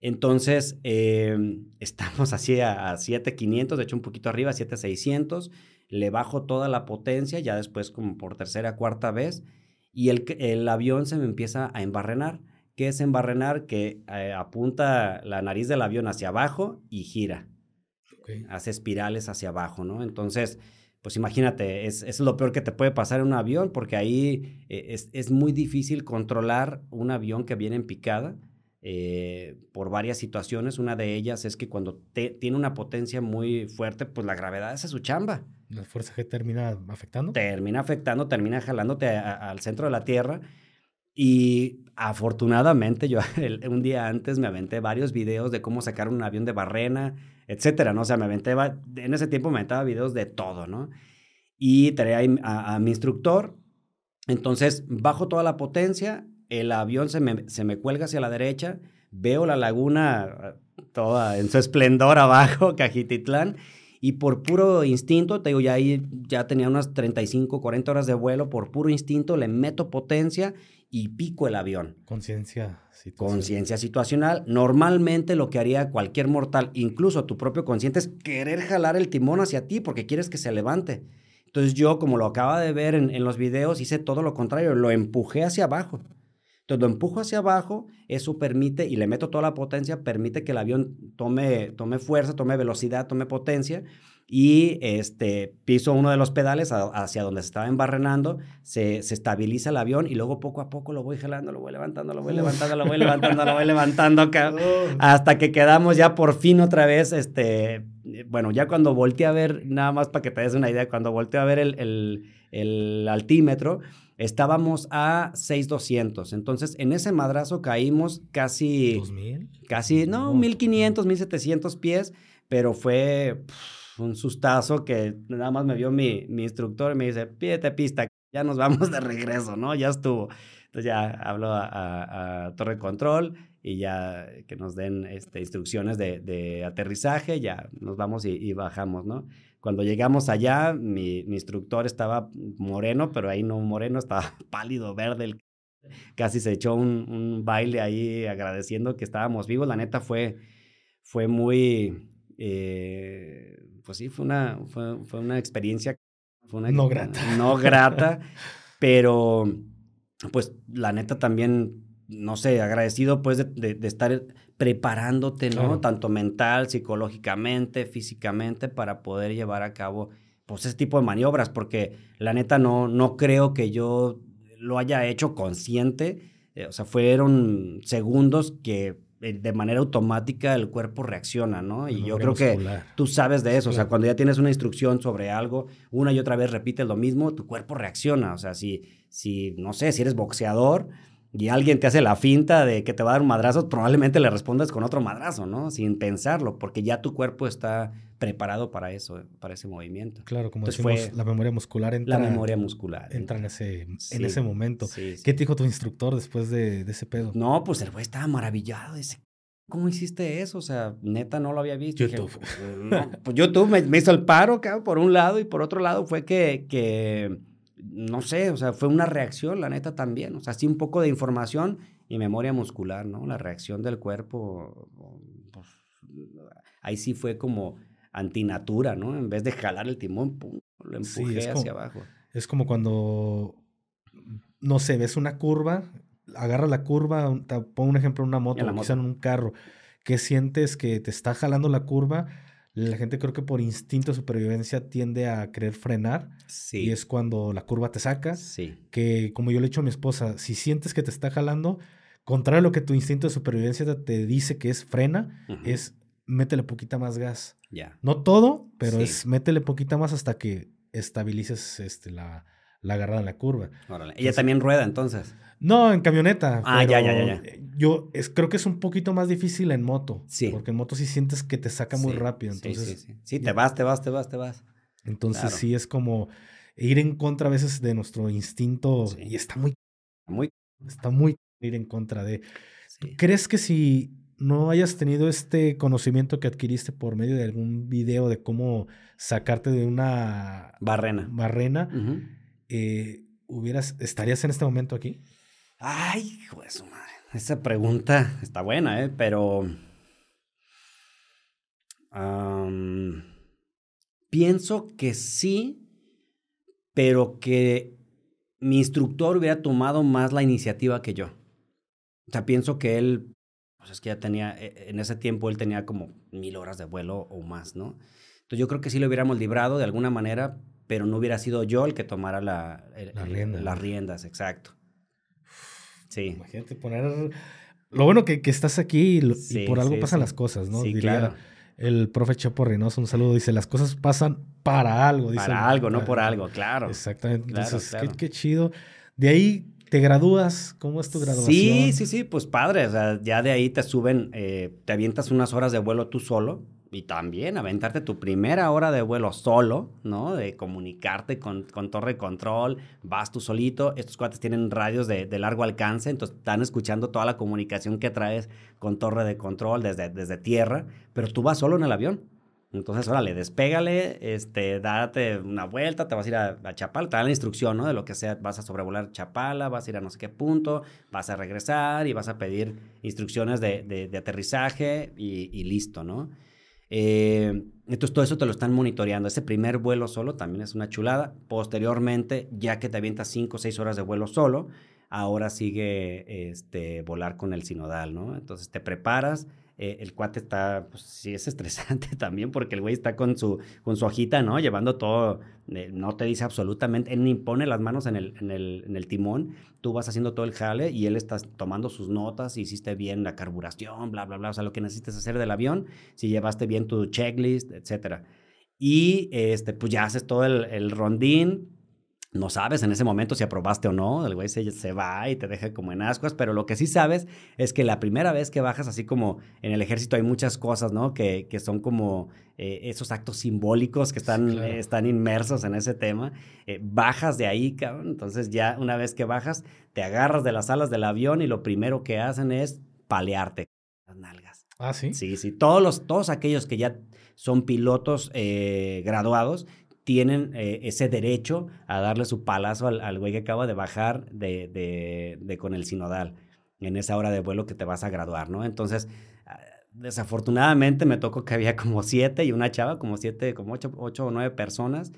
Entonces, em, *laughs* estamos así a, a 7500, de hecho un poquito arriba, 7600, le bajo toda la potencia, ya después como por tercera, cuarta vez, y el, el avión se me empieza a embarrenar. ¿Qué es embarrenar? Que eh, apunta la nariz del avión hacia abajo y gira. Hace espirales hacia abajo, ¿no? Entonces, pues imagínate, es, es, lo peor que te puede pasar en un avión porque ahí eh, es, es, muy difícil controlar un avión que viene en picada eh, por varias situaciones. Una de ellas es que cuando tiene una potencia muy fuerte, pues la gravedad es su chamba. ¿La fuerza que termina afectando? Termina afectando, termina jalándote al centro de la Tierra. Y afortunadamente yo *laughs* un día antes me aventé varios videos de cómo sacar un avión de barrena, etcétera, ¿no? O sea, me aventé, en ese tiempo me aventaba videos de todo, ¿no? Y traía a, a mi instructor. Entonces, bajo toda la potencia, el avión se me, se me cuelga hacia la derecha, veo la laguna ah, toda en su esplendor abajo, *laughs* Cajititlán, y por puro instinto, te digo, ya ahí ya tenía unas 35, 40 horas de vuelo, por puro instinto le meto potencia y pico el avión. Conciencia situacional. Conciencia situacional. Normalmente lo que haría cualquier mortal, incluso tu propio consciente, es querer jalar el timón hacia ti porque quieres que se levante. Entonces yo, como lo acaba de ver en, en los videos, hice todo lo contrario, lo empujé hacia abajo. Entonces lo empujo hacia abajo, eso permite, y le meto toda la potencia, permite que el avión tome, tome fuerza, tome velocidad, tome potencia, y este, piso uno de los pedales hacia donde se estaba embarrenando, se, se, estabiliza el avión y luego poco a poco lo voy jalando, lo voy levantando, lo voy levantando, lo voy levantando, lo voy levantando, *laughs* hasta que quedamos ya por fin otra vez, este, bueno, ya cuando volteé a ver, nada más para que te des una idea, cuando volteé a ver el, el, el altímetro, estábamos a 6,200. Entonces, en ese madrazo caímos casi... ¿2000? Casi, no, 1,500, 1,700 pies, pero fue un sustazo que nada más me vio mi, mi instructor y me dice, pídete pista, ya nos vamos de regreso, ¿no? Ya estuvo. Entonces ya hablo a, Torre Control y ya que nos den este, instrucciones de, de, aterrizaje, ya nos vamos y, y bajamos, ¿no? Cuando llegamos allá, mi, instructor estaba moreno, pero ahí no moreno, estaba *laughs* pálido, verde. Casi se echó un, baile ahí agradeciendo que estábamos vivos. La neta fue, fue muy, eh, pues sí, fue una, fue, una experiencia. Fue una, no grata. *laughs* No grata, pero pues la neta también, no sé, agradecido pues de, de estar preparándote, ¿no? Tanto mental, psicológicamente, físicamente, para poder llevar a cabo, pues, ese tipo de maniobras, porque la neta no, no creo que yo lo haya hecho consciente, eh, o sea, fueron segundos que eh, de manera automática el cuerpo reacciona, ¿no? Y yo creo que tú sabes de eso, o sea, cuando ya tienes una instrucción sobre algo, una y otra vez repites lo mismo, tu cuerpo reacciona, o sea, si, si no sé, si eres boxeador, y alguien te hace la finta de que te va a dar un madrazo, probablemente le respondas con otro madrazo, ¿no? Sin pensarlo, porque ya tu cuerpo está preparado para eso, para ese movimiento. Claro, como decimos, la memoria muscular entra. La memoria muscular. Entra en ese, en ese momento. ¿Qué te dijo tu instructor después de, ese pedo? No, pues el güey estaba maravillado. Dice, ¿cómo hiciste eso? O sea, neta no lo había visto. YouTube. pues YouTube me, hizo el paro, cabrón, por un lado, y por otro lado fue que, que, no sé, o sea, fue una reacción, la neta también. O sea, sí un poco de información y memoria muscular, ¿no? La reacción del cuerpo, pues, ahí sí fue como antinatura, ¿no? En vez de jalar el timón, pum, lo empujé hacia abajo. Es como cuando, no sé, ves una curva, agarra la curva, te pongo un ejemplo, una moto, o quizá en un carro, que sientes que te está jalando la curva, la gente creo que por instinto de supervivencia tiende a querer frenar. Sí. Y es cuando la curva te saca. Sí. Que como yo le he dicho a mi esposa, si sientes que te está jalando, contrario a lo que tu instinto de supervivencia te, dice que es frena, es métele poquita más gas. Ya. No todo, pero es métele poquita más hasta que estabilices este, la, la agarrada en la curva. Ella también rueda entonces. No, en camioneta. Ah, ya, ya, ya, Yo es, creo que es un poquito más difícil en moto. Sí. Porque en moto sí sientes que te saca muy rápido. Entonces, sí, sí, sí. Sí, te vas, te vas, te vas, te vas. Entonces sí es como ir en contra a veces de nuestro instinto. Y está muy... Muy... Está muy ir en contra de... ¿Crees que si no hayas tenido este conocimiento que adquiriste por medio de algún video de cómo sacarte de una barrena, barrena eh, hubieras, ¿estarías en este momento aquí? Ay, hijo de su madre. Esa pregunta está buena, ¿eh? Pero... pienso que sí, pero que mi instructor hubiera tomado más la iniciativa que yo. O sea, pienso que él pues es que ya tenía, e, en ese tiempo él tenía como mil horas de vuelo o más, ¿no? Entonces yo creo que sí lo hubiéramos librado de alguna manera, pero no hubiera sido yo el que tomara la, las riendas, exacto. Sí. Imagínate poner... Lo bueno que, que estás aquí y, por algo pasan las cosas, ¿no? Sí, claro. El profe Chapo Reynoso, un saludo, dice, las cosas pasan para algo. Dice para algo, no por algo, claro. Exactamente. Entonces, Qué, qué chido. De ahí ¿Te gradúas? ¿Cómo es tu graduación? Sí, sí, sí, pues padre. O sea, ya de ahí te suben, eh, te avientas unas horas de vuelo tú solo y también aventarte tu primera hora de vuelo solo, ¿no? De comunicarte con, con torre de control, vas tú solito. Estos cuates tienen radios de, de, largo alcance, entonces están escuchando toda la comunicación que traes con torre de control desde, desde tierra, pero tú vas solo en el avión. Entonces, órale, despégale, este, date una vuelta, te vas a ir a, Chapala, te dan la instrucción, ¿no? De lo que sea, vas a sobrevolar Chapala, vas a ir a no sé qué punto, vas a regresar y vas a pedir instrucciones de, de, aterrizaje y, listo, ¿no? Eh, entonces, todo eso te lo están monitoreando. Ese primer vuelo solo también es una chulada. Posteriormente, ya que te avientas 5 o 6 horas de vuelo solo, ahora sigue este, volar con el sinodal, ¿no? Entonces, te preparas eh, el cuate está, pues sí es estresante *laughs* también porque el güey está con su, con su hojita, ¿no? Llevando todo, eh, no te dice absolutamente, él ni pone las manos en el, en, el, en el timón, tú vas haciendo todo el jale y él está tomando sus notas, si hiciste bien la carburación, bla, bla, bla, o sea, lo que necesites hacer del avión, si llevaste bien tu checklist, etcétera. Y este, pues ya haces todo el, el rondín, no sabes en ese momento si aprobaste o no, el güey se, se, va y te deja como en ascuas, pero lo que sí sabes es que la primera vez que bajas, así como en el ejército hay muchas cosas, ¿no? Que, que son como eh, esos actos simbólicos que están, están inmersos en ese tema, eh, bajas de ahí, cabrón, entonces ya una vez que bajas, te agarras de las alas del avión y lo primero que hacen es palearte las nalgas. Ah, sí. Sí, sí, todos, los, todos aquellos que ya son pilotos eh, graduados, tienen eh, ese derecho a darle su palazo al, güey que acaba de bajar de, de, de, con el sinodal en esa hora de vuelo que te vas a graduar, ¿no? Entonces, ah, desafortunadamente me tocó que había como siete y una chava, como siete, como ocho, ocho o nueve personas.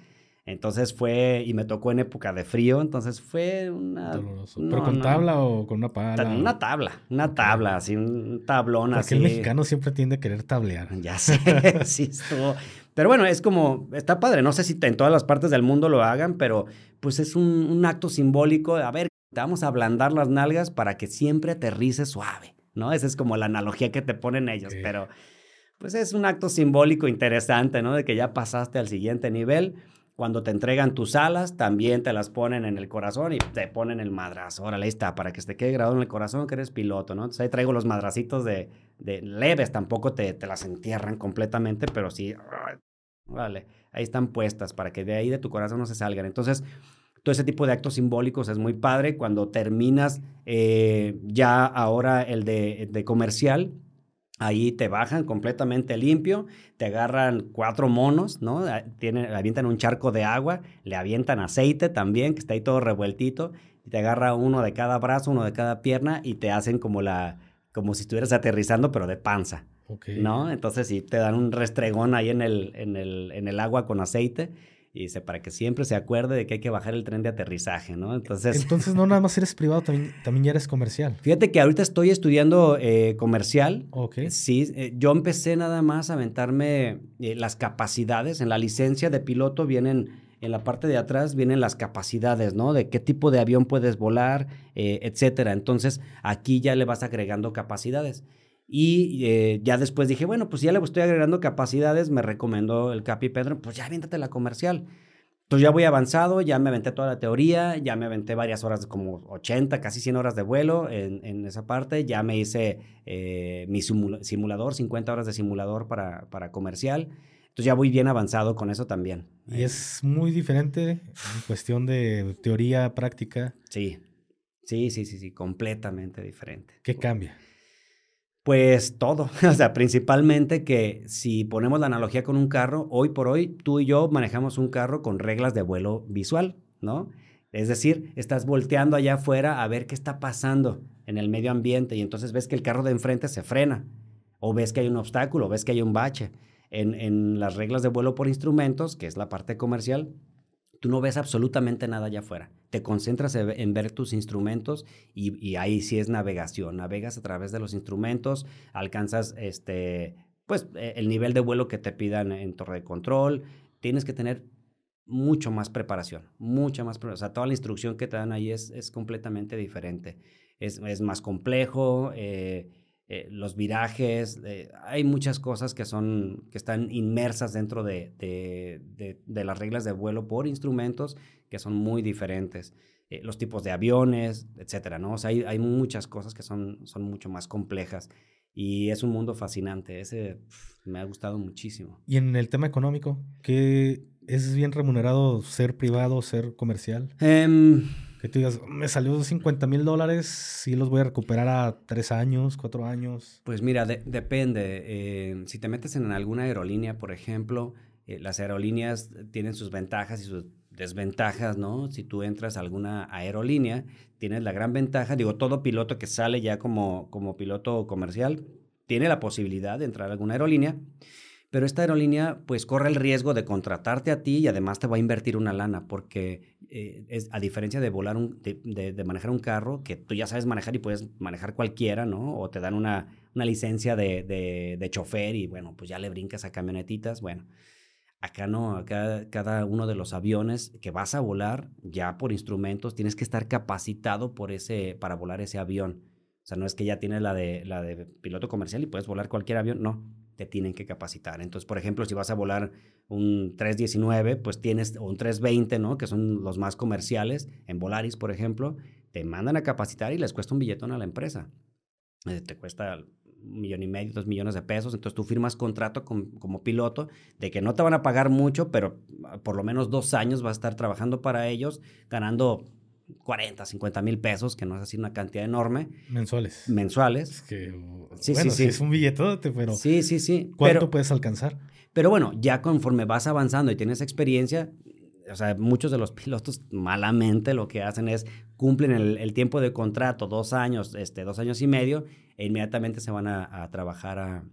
Entonces fue, y me tocó en época de frío, entonces fue una... Doloroso. ¿Pero con tabla o con una pala? Una tabla, una tabla, así, un tablón Porque así. el mexicano siempre tiende a querer tablear. Ya sé, *laughs* sí estuvo. Pero bueno, es como, está padre, no sé si en todas las partes del mundo lo hagan, pero pues es un, acto simbólico, a ver, te vamos a ablandar las nalgas para que siempre aterrice suave, ¿no? Esa es como la analogía que te ponen ellos, pero pues es un acto simbólico interesante, ¿no? De que ya pasaste al siguiente nivel. Cuando te entregan tus alas, también te las ponen en el corazón y te ponen el madrazo. Órale, ahí está, para que se te quede grabado en el corazón que eres piloto, ¿no? Entonces ahí traigo los madracitos de, de leves, tampoco te, te las entierran completamente, pero sí Vale, ahí están puestas para que de ahí de tu corazón no se salgan. Entonces, todo ese tipo de actos simbólicos es muy padre. Cuando terminas eh, ya ahora el de, de comercial, Ahí te bajan completamente limpio, te agarran cuatro monos, ¿no? Ah, tienen, le avientan un charco de agua, le avientan aceite también, que está ahí todo revueltito, y te agarra uno de cada brazo, uno de cada pierna, y te hacen como la, como si estuvieras aterrizando, pero de panza. ¿No? Entonces sí, te dan un restregón ahí en el, en el, en el agua con aceite y dice, para que siempre se acuerde de que hay que bajar el tren de aterrizaje, ¿no? Entonces... Entonces no nada más eres privado, también, también ya eres comercial. Fíjate que ahorita estoy estudiando eh, comercial. Ok. Sí, eh, yo empecé nada más a aventarme eh, las capacidades. En la licencia de piloto vienen, en la parte de atrás vienen las capacidades, ¿no? De qué tipo de avión puedes volar, etcétera. Entonces aquí ya le vas agregando capacidades. Y eh, ya después dije, bueno, pues ya le estoy agregando capacidades, me recomendó el Capi Pedro, pues ya aviéntate la comercial. Entonces ya voy avanzado, ya me aventé toda la teoría, ya me aventé varias horas, como 80, casi 100 horas de vuelo en, en esa parte, ya me hice eh, mi simulador, 50 horas de simulador para, para comercial. Entonces ya voy bien avanzado con eso también. Y es muy diferente en cuestión de teoría, práctica. Sí, sí, sí, sí, sí, completamente diferente. ¿Qué cambia? Pues todo, *laughs* o sea, principalmente que si ponemos la analogía con un carro, hoy por hoy tú y yo manejamos un carro con reglas de vuelo visual, ¿no? Es decir, estás volteando allá afuera a ver qué está pasando en el medio ambiente y entonces ves que el carro de enfrente se frena o ves que hay un obstáculo, ves que hay un bache. En, las reglas de vuelo por instrumentos, que es la parte comercial, tú no ves absolutamente nada allá afuera. Te concentras en ver tus instrumentos y, ahí sí es navegación. Navegas a través de los instrumentos, alcanzas este, pues, e, el nivel de vuelo que te pidan en torre de control. Tienes que tener mucho más preparación, mucha más preparación. O sea, toda la instrucción que te dan ahí es, es completamente diferente. Es, es más complejo. Eh, eh, los virajes, eh, hay muchas cosas que, son, que están inmersas dentro de, de, las reglas de vuelo por instrumentos que son muy diferentes. Eh, los tipos de aviones, etcétera, ¿no? O sea, hay, hay, muchas cosas que son, son mucho más complejas y es un mundo fascinante. Ese me ha gustado muchísimo. Y en el tema económico, ¿qué es bien remunerado ser privado, ser comercial? Eh, que tú digas, me salió 50 mil dólares, sí los voy a recuperar a tres años, cuatro años. Pues mira, depende. Eh, si te metes en alguna aerolínea, por ejemplo, eh, las aerolíneas tienen sus ventajas y sus desventajas, ¿no? Si tú entras a alguna aerolínea, tienes la gran ventaja, digo, todo piloto que sale ya como, como piloto comercial tiene la posibilidad de entrar a alguna aerolínea pero esta aerolínea pues corre el riesgo de contratarte a ti y además te va a invertir una lana porque eh, es, a diferencia de volar un, de, manejar un carro que tú ya sabes manejar y puedes manejar cualquiera, ¿no? O te dan una, una licencia de, de, chofer y bueno, pues ya le brincas a camionetitas, bueno. Acá no, acá cada uno de los aviones que vas a volar ya por instrumentos tienes que estar capacitado por ese, para volar ese avión. O sea, no es que ya tienes la de, la de piloto comercial y puedes volar cualquier avión, no te tienen que capacitar. Entonces, por ejemplo, si vas a volar un 319, pues tienes, o un 320, ¿no? Que son los más comerciales, en Volaris, por ejemplo, te mandan a capacitar y les cuesta un billetón a la empresa. Eh, te cuesta un millón y medio, dos millones de pesos. Entonces tú firmas contrato como piloto de que no te van a pagar mucho, pero ah, por lo menos dos años vas a estar trabajando para ellos, ganando 40, 50 mil pesos, que no es así una cantidad enorme. Mensuales. Mensuales. Es que, sí, sí, sí. es un billetote, pero. Sí, sí, sí. ¿Cuánto puedes alcanzar? Pero bueno, ya conforme vas avanzando y tienes experiencia, o sea, muchos de los pilotos malamente lo que hacen es cumplen el, tiempo de contrato, dos años, este, dos años y medio, e inmediatamente se van a, trabajar a,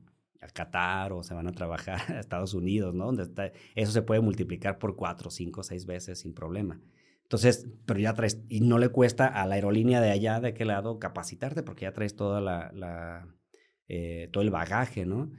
a, Qatar o se van a trabajar *laughs* a Estados Unidos, ¿no? Donde está, eso se puede multiplicar por cuatro, cinco, seis veces sin problema. Entonces, pero ya traes, y no le cuesta a la aerolínea de allá, de aquel lado, capacitarte, porque ya traes toda la, eh, todo el bagaje, ¿no?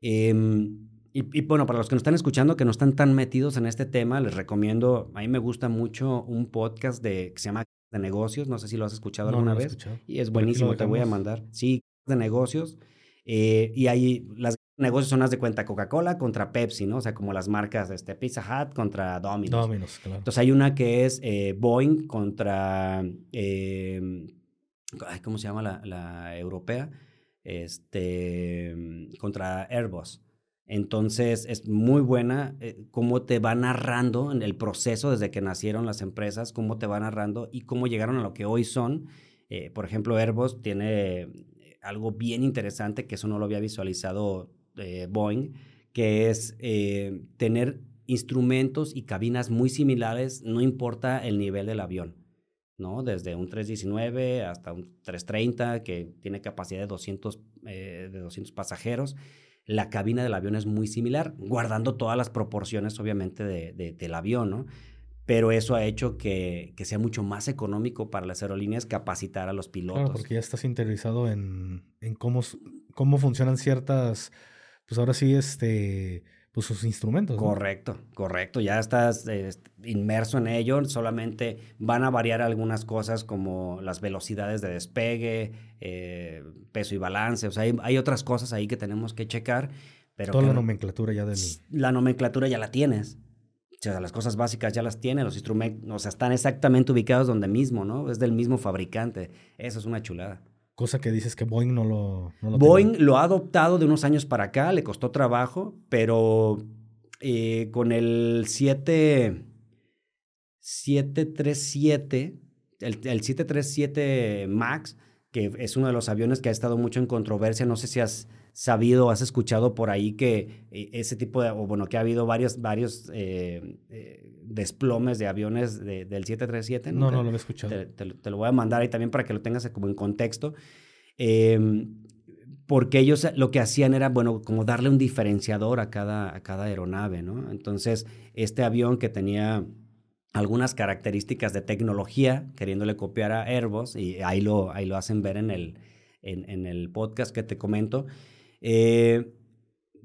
Em, y, bueno, para los que nos están escuchando, que no están tan metidos en este tema, les recomiendo, a mí me gusta mucho un podcast de, que se llama de negocios, no sé si lo has escuchado alguna vez, y es buenísimo, te voy a mandar, sí, de negocios, eh, y ahí las negocios son las de cuenta Coca-Cola contra Pepsi, ¿no? O sea, como las marcas este, Pizza Hut contra Domino's. Domino's, claro. Entonces hay una que es eh, Boeing contra, eh, ¿cómo se llama la, la, europea? Este, contra Airbus. Entonces es muy buena eh, cómo te va narrando en el proceso desde que nacieron las empresas, cómo te va narrando y cómo llegaron a lo que hoy son. Eh, por ejemplo, Airbus tiene algo bien interesante que eso no lo había visualizado Boeing, que es tener instrumentos y cabinas muy similares, no importa el nivel del avión. ¿no? Desde un 319 hasta un 330 que tiene capacidad de 200, de 200 pasajeros la cabina del avión es muy similar, guardando todas las proporciones, obviamente, de, del avión, ¿no? Pero eso ha hecho que, sea mucho más económico para las aerolíneas capacitar a los pilotos. Claro, porque ya estás interiorizado en, en cómo, cómo funcionan ciertas, pues ahora sí, este, pues, sus instrumentos. Correcto, correcto. Ya estás inmerso en ello. Solamente van a variar algunas cosas como las velocidades de despegue, eh, peso y balance. O sea, hay, otras cosas ahí que tenemos que checar. Pero Toda la nomenclatura ya del... La nomenclatura ya la tienes. O sea, las cosas básicas ya las tiene, los instrumentos, o sea, están exactamente ubicados donde mismo, ¿no? Es del mismo fabricante. Eso es una chulada. Cosa que dices que Boeing no lo... Boeing lo ha adoptado de unos años para acá, le costó trabajo, pero eh, con el 7, 737, el, el 737 MAX, que es uno de los aviones que ha estado mucho en controversia, no sé si has sabido, has escuchado por ahí que eh, ese tipo de, o bueno, que ha habido varios, varios eh, desplomes de aviones del 737. No, no, lo he escuchado. Te, lo voy a mandar ahí también para que lo tengas como en contexto. Em, porque ellos lo que hacían era, bueno, como darle un diferenciador a cada, a cada aeronave, ¿no? Entonces, este avión que tenía algunas características de tecnología, queriéndole copiar a Airbus, y ahí lo, ahí lo hacen ver en el, en, el podcast que te comento, eh,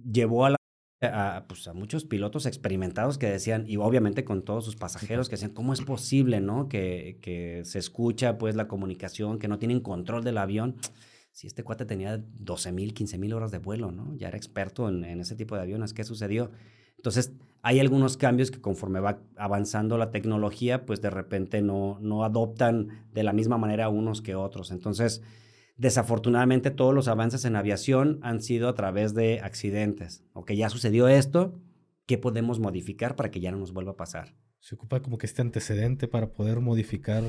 llevó a la a, pues, a muchos pilotos experimentados que decían, y obviamente con todos sus pasajeros que decían, ¿cómo es posible, no? Que, que se escucha pues la comunicación, que no tienen control del avión. Si este cuate tenía 12 mil, 15 mil horas de vuelo, ¿no? Ya era experto en, en ese tipo de aviones, ¿qué sucedió? Entonces, hay algunos cambios que conforme va avanzando la tecnología, pues de repente no, no adoptan de la misma manera unos que otros. Entonces, Desafortunadamente todos los avances en aviación han sido a través de accidentes. O que ya sucedió esto, ¿qué podemos modificar para que ya no nos vuelva a pasar? Se ocupa como que este antecedente para poder modificar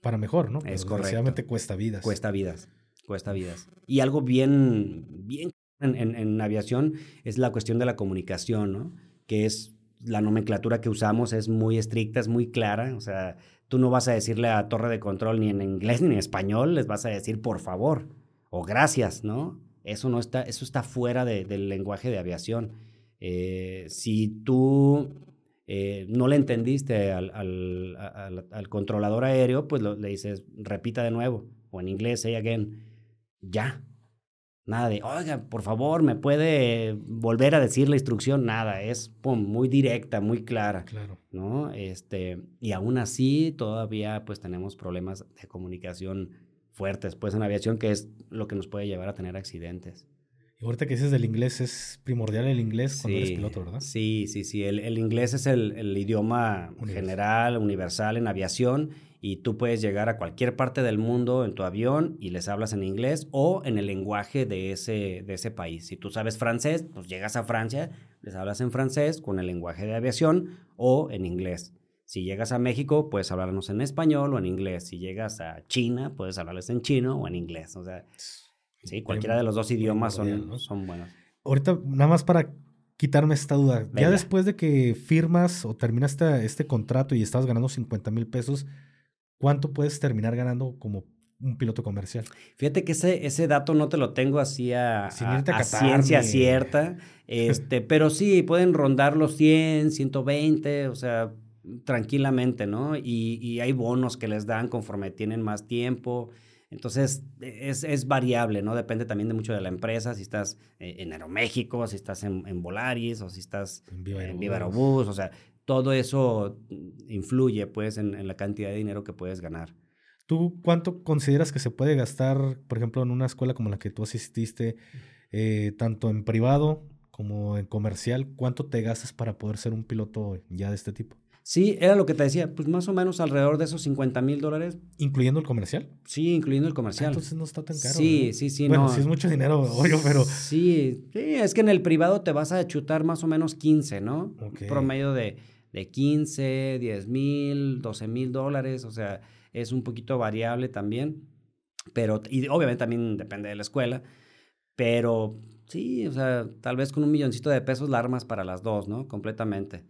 para mejor, ¿no? Es correcto. cuesta vidas. Cuesta vidas, cuesta vidas. Y algo bien, bien en, en, aviación es la cuestión de la comunicación, ¿no? Que es la nomenclatura que usamos es muy estricta, es muy clara. O sea, Tú no vas a decirle a torre de control ni en inglés ni en español, les vas a decir por favor o gracias, ¿no? Eso no está, eso está fuera del lenguaje de aviación. Eh, si tú eh, no le entendiste al, controlador aéreo, pues le dices, repita de nuevo, o en inglés, say again, ya, Nada de, oiga, por favor, ¿me puede volver a decir la instrucción? Nada, es pum, muy directa, muy clara. Claro. ¿No? Este, y aún así, todavía pues tenemos problemas de comunicación fuertes, pues en aviación, que es lo que nos puede llevar a tener accidentes. Y ahorita que dices del inglés, es primordial el inglés cuando eres piloto, ¿verdad? Sí, sí, sí. El, el inglés es el, el idioma general, universal en aviación y tú puedes llegar a cualquier parte del mundo en tu avión y les hablas en inglés o en el lenguaje de ese, de ese país. Si tú sabes francés, pues llegas a Francia, les hablas en francés con el lenguaje de aviación o en inglés. Si llegas a México, puedes hablarnos en español o en inglés. Si llegas a China, puedes hablarles en chino o en inglés. O sea, sí, cualquiera de los dos idiomas son, son buenos. Ahorita, nada más para quitarme esta duda. Ya después de que firmas o terminaste este contrato y estabas ganando 50 mil pesos, ¿cuánto puedes terminar ganando como un piloto comercial? Fíjate que ese, ese dato no te lo tengo así a, ciencia cierta, *laughs* este, pero sí, pueden rondar los 100, 120, o sea, tranquilamente, ¿no? Y, y hay bonos que les dan conforme tienen más tiempo. Entonces, es, es, variable, ¿no? Depende también de mucho de la empresa, si estás eh, en Aeroméxico, si estás en, en, Volaris o si estás en Viva Aerobús, o sea, todo eso influye pues en, la cantidad de dinero que puedes ganar. ¿Tú cuánto consideras que se puede gastar, por ejemplo, en una escuela como la que tú asististe, eh, tanto en privado como en comercial? ¿Cuánto te gastas para poder ser un piloto ya de este tipo? Sí, era lo que te decía, pues más o menos alrededor de esos 50 mil dólares. ¿Incluyendo el comercial? Sí, incluyendo el Ah, comercial. entonces no está tan caro. Sí, ¿no? sí, sí, Bueno, no. sí es mucho dinero, obvio, pero... Sí, sí, es que en el privado te vas a chutar más o menos 15, ¿no? Ok. Un promedio de, de 15, 10 mil, 12 mil dólares, o sea, es un poquito variable también, pero, y obviamente también depende de la escuela, pero sí, o sea, tal vez con un milloncito de pesos la armas para las dos, ¿no? Completamente.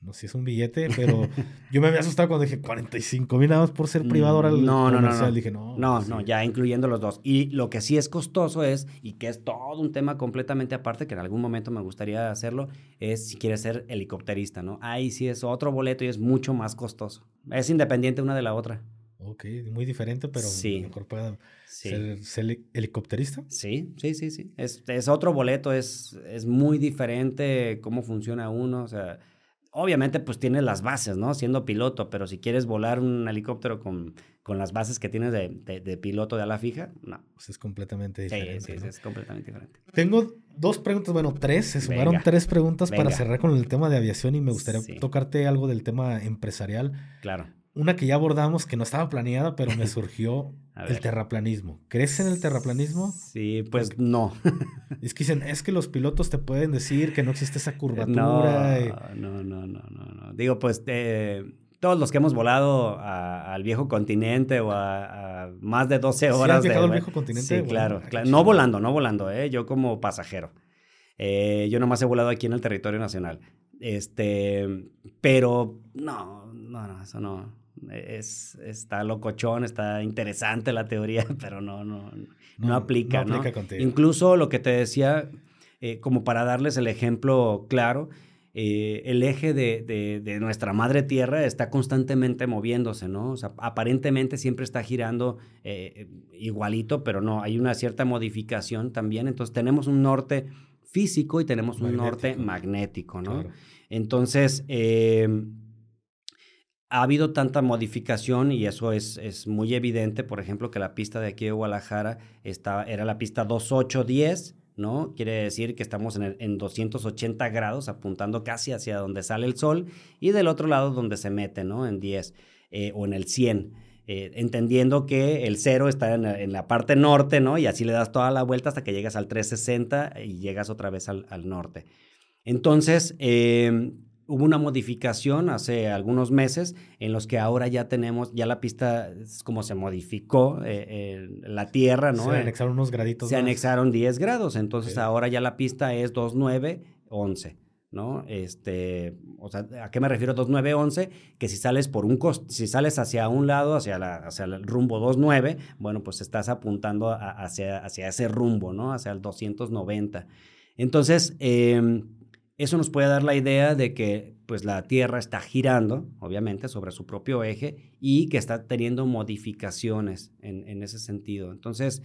No sé si es un billete, pero *laughs* yo me había asustado cuando dije 45 mil nada más por ser privado. Ahora el No, no, no, no. Dije, no. No, pues no, ya incluyendo los dos. Y lo que sí es costoso es, y que es todo un tema completamente aparte, que en algún momento me gustaría hacerlo, es si quieres ser helicópterista, ¿no? Ahí sí es otro boleto y es mucho más costoso. Es independiente una de la otra. Ok, muy diferente, pero Sí. mejor pueda Sí. ser, ser helicópterista. Sí, sí, sí, sí. Es, es otro boleto, es, es muy diferente cómo funciona uno. O sea, obviamente pues tienes las bases, ¿no? Siendo piloto, pero si quieres volar un helicóptero con, con las bases que tienes de, de- de piloto de ala fija, no. Pues es completamente diferente. sí, sí, ¿no? es completamente diferente. Tengo dos preguntas, bueno, tres. Se sumaron Venga. tres preguntas para cerrar con el tema de aviación y me gustaría Sí. tocarte algo del tema empresarial. Claro. Una que ya abordamos, que no estaba planeada, pero me *laughs* surgió el terraplanismo. ¿Crees en el terraplanismo? Sí, pues no. *laughs* Es que dicen, es que los pilotos te pueden decir que no existe esa No, curvatura. eh, no, no, no, no, no. Digo, pues eh, todos los que hemos volado a- al viejo continente o a, a más de 12 ¿Sí has horas de al viejo continente? Sí, Bueno, claro, claro. No volando, no volando, ¿eh? Yo como pasajero. Eh, yo nomás he volado aquí en el territorio nacional. Este, pero no, no, no, eso no. Es, está locochón, está interesante la teoría, *laughs* pero no, no, no, aplica, ¿no? aplica contigo. Incluso lo que te decía, eh, como para darles el ejemplo claro, eh, el eje de, de- de nuestra madre tierra está constantemente moviéndose, ¿no? O sea, aparentemente siempre está girando eh, igualito, pero no, hay una cierta modificación también. Entonces tenemos un norte físico y tenemos un norte Magnético. ¿no? Claro. Entonces, ha habido tanta modificación y eso es, es muy evidente, por ejemplo, que la pista de aquí de Guadalajara era la pista 2810, ¿no? Quiere decir que estamos en, el- en 280 grados, apuntando casi hacia donde sale el sol, y del otro lado donde se mete, ¿no? En 10 eh, o en el 100. eh, entendiendo que el cero está en la, en la parte norte, ¿no? Y así le das toda la vuelta hasta que llegas al 360 y llegas otra vez al, al norte. Entonces, eh, hubo una modificación hace algunos meses en los que ahora ya tenemos, ya la pista es como se modificó eh, eh, la Tierra, ¿no? Se Eh, anexaron unos graditos se más. anexaron 10 grados, entonces ahora ya la pista es 2911, ¿no? Este, o sea, ¿a qué me refiero 2911? Que si sales por un cos- si sales hacia un lado, hacia la hacia el rumbo 29, bueno, pues estás apuntando a- hacia hacia ese rumbo, ¿no? Hacia el 290. Entonces, eh, eso nos puede dar la idea de que pues la Tierra está girando, obviamente, sobre su propio eje y que está teniendo modificaciones en, en ese sentido. Entonces,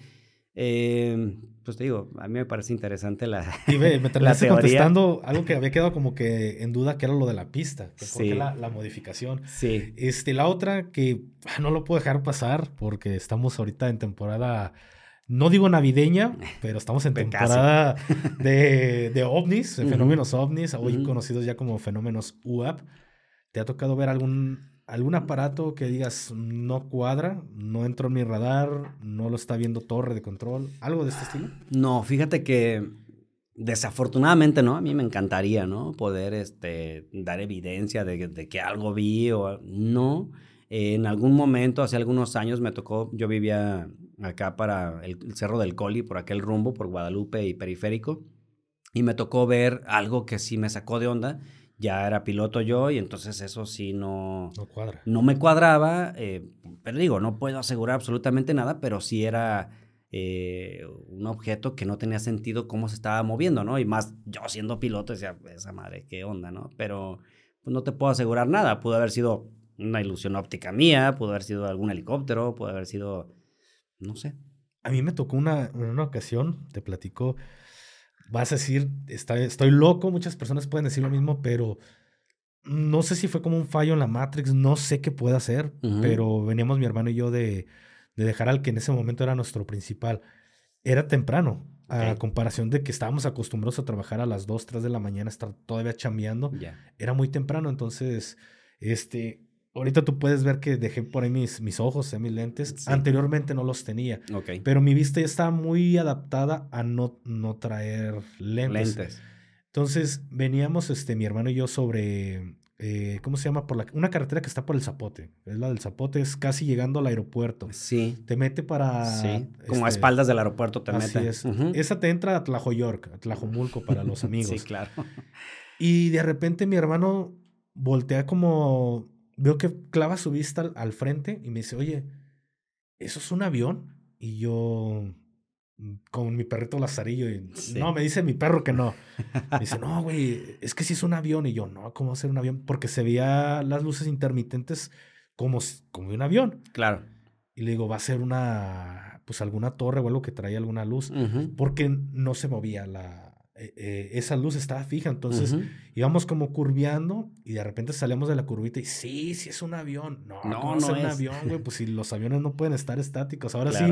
eh, pues te digo, a mí me parece interesante la... *laughs* Y ve, me terminaste contestando algo que había quedado como que en duda, que era lo de la pista. Que por qué Sí. la, la modificación. Sí, Este, la otra que ah, no lo puedo dejar pasar porque estamos ahorita en temporada, no digo navideña, *laughs* pero estamos en temporada de, de ovnis, de fenómenos ovnis, hoy conocidos ya como fenómenos UAP. ¿Te ha tocado ver algún, algún aparato que digas no cuadra, no entró en mi radar, no lo está viendo torre de control? ¿Algo de este estilo? No, fíjate que desafortunadamente, ¿no? A mí me encantaría, ¿no? Poder este, dar evidencia de, que- de que algo vi o no. Eh, en algún momento, hace algunos años, me tocó, yo vivía acá para el, el Cerro del Coli, por aquel rumbo, por Guadalupe y Periférico, y me tocó ver algo que sí me sacó de onda. Ya era piloto yo y entonces eso sí no, No cuadra. no me cuadraba, eh, pero digo, no puedo asegurar absolutamente nada, pero sí era eh, un objeto que no tenía sentido cómo se estaba moviendo, ¿no? Y más yo siendo piloto decía, esa madre, qué onda, ¿no? Pero pues, no te puedo asegurar nada, pudo haber sido una ilusión óptica mía, pudo haber sido algún helicóptero, pudo haber sido, no sé. A mí me tocó una, en una ocasión, te platico, vas a decir, está, estoy loco, muchas personas pueden decir lo mismo, pero no sé si fue como un fallo en la Matrix, no sé qué pueda ser, Ujú. pero veníamos mi hermano y yo de, de dejar al que en ese momento era nuestro principal. Era temprano, a comparación de que estábamos acostumbrados a trabajar a las 2, 3 de la mañana, estar todavía chambeando, era muy temprano, entonces Este, ahorita tú puedes ver que dejé por ahí mis, mis ojos, eh, mis lentes. Anteriormente no los tenía. Pero mi vista ya estaba muy adaptada a no, no traer lentes. lentes. Entonces veníamos, este, mi hermano y yo sobre eh, ¿cómo se llama? Por la, una carretera que está por el Zapote. Es la del Zapote, es casi llegando al aeropuerto. Sí. Te mete para... Sí, como a este, espaldas del aeropuerto te así es. Esa te entra a Tlajoyork, a Tlajomulco para los *laughs* amigos. sí, claro. Y de repente mi hermano voltea como... Veo que clava su vista al, al frente y me dice, oye, ¿eso es un avión? Y yo con mi perrito Lazarillo. Y, No, me dice mi perro que no. *laughs* Me dice, no, güey, es que si es un avión. Y yo, no, ¿cómo va a ser un avión? Porque se veía las luces intermitentes como, como un avión. Claro. Y le digo, va a ser una, pues alguna torre o algo que traía alguna luz. Porque no se movía la... Eh, eh, esa luz estaba fija, entonces íbamos como curveando y de repente salíamos de la curvita y sí, sí es un avión. No, no, no es un avión, güey. *laughs* Pues si los aviones no pueden estar estáticos. Ahora sí,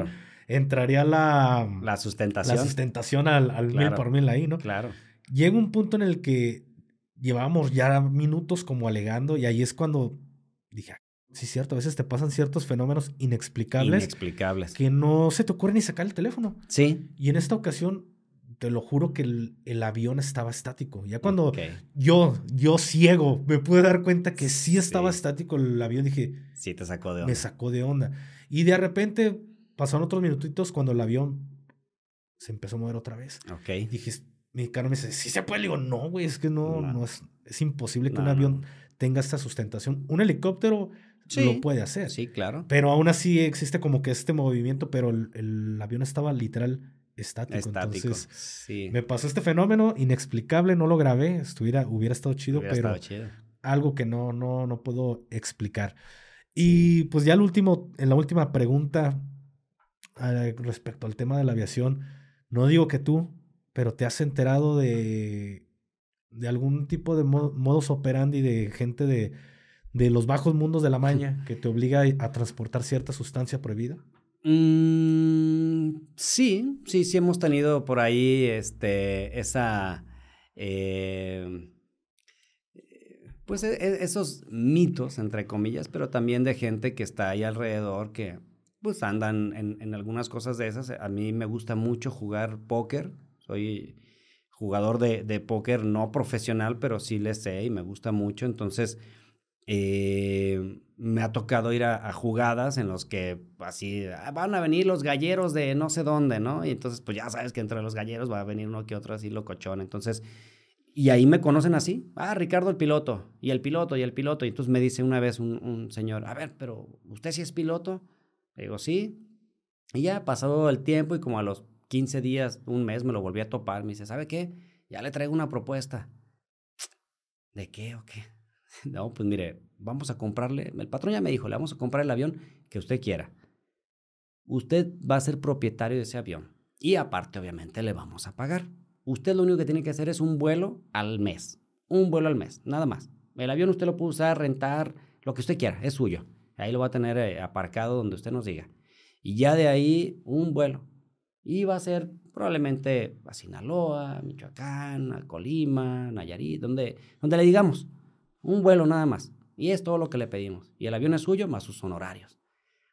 entraría la... La sustentación. La sustentación al, mil por mil ahí, ¿no? Claro. Llega un punto en el que llevábamos ya minutos como alegando y ahí es cuando dije, ah, sí cierto, a veces te pasan ciertos fenómenos inexplicables. Inexplicables. Que no se te ocurre ni sacar el teléfono. Sí. Y en esta ocasión, te lo juro que el, avión estaba estático. Ya cuando yo, yo ciego, me pude dar cuenta que sí estaba estático el avión, dije... Sí, te sacó de onda. Me sacó de onda. Y de repente Pasaron otros minutitos cuando el avión se empezó a mover otra vez. Ok. Dije, mi carro me dice, ¿sí se puede? Le digo, no, güey, es que no, no. es, es imposible que un avión tenga esta sustentación. Un helicóptero lo puede hacer. Sí, claro. Pero aún así existe como que este movimiento, pero el, avión estaba literal estático. Estático. Entonces, sí. me pasó este fenómeno inexplicable, no lo grabé, estuviera, hubiera estado chido, pero algo que no, no, no puedo explicar. Y pues ya el último, en la última pregunta, respecto al tema de la aviación, no digo que tú, pero te has enterado de, de algún tipo de modos operandi de gente de, de los bajos mundos de la *laughs* maña que te obliga a transportar cierta sustancia prohibida? Mm, sí, sí, sí hemos tenido por ahí este, esa... Eh, pues e, e, esos mitos, entre comillas, pero también de gente que está ahí alrededor que pues andan en, algunas cosas de esas. A mí me gusta mucho jugar póker. Soy jugador de, de póker no profesional, pero sí le sé y me gusta mucho. Entonces, eh, me ha tocado ir a, jugadas en los que así ah, van a venir los galleros de no sé dónde, ¿no? Y entonces, pues ya sabes que entre los galleros va a venir uno que otro así locochón. Entonces, y ahí me conocen así. Ah, Ricardo el piloto, y el piloto, y el piloto. Y entonces me dice una vez un, un señor, a ver, pero ¿usted sí es piloto? Le digo, sí. Y ya pasado el tiempo y como a los 15 días, un mes, me lo volví a topar. Me dice, ¿sabe qué? Ya le traigo una propuesta. *tsk* ¿De qué o qué? *laughs* No, pues mire, vamos a comprarle, el patrón ya me dijo, le vamos a comprar el avión que usted quiera. Usted va a ser propietario de ese avión. Y aparte, obviamente, le vamos a pagar. Usted lo único que tiene que hacer es un vuelo al mes. Un vuelo al mes, nada más. El avión usted lo puede usar, rentar, lo que usted quiera, es suyo. Ahí lo va a tener eh, aparcado donde usted nos diga. Y ya de ahí un vuelo. Y va a ser probablemente a Sinaloa, Michoacán, a Colima, Nayarit, donde, donde le digamos. Un vuelo nada más. Y es todo lo que le pedimos. Y el avión es suyo más sus honorarios.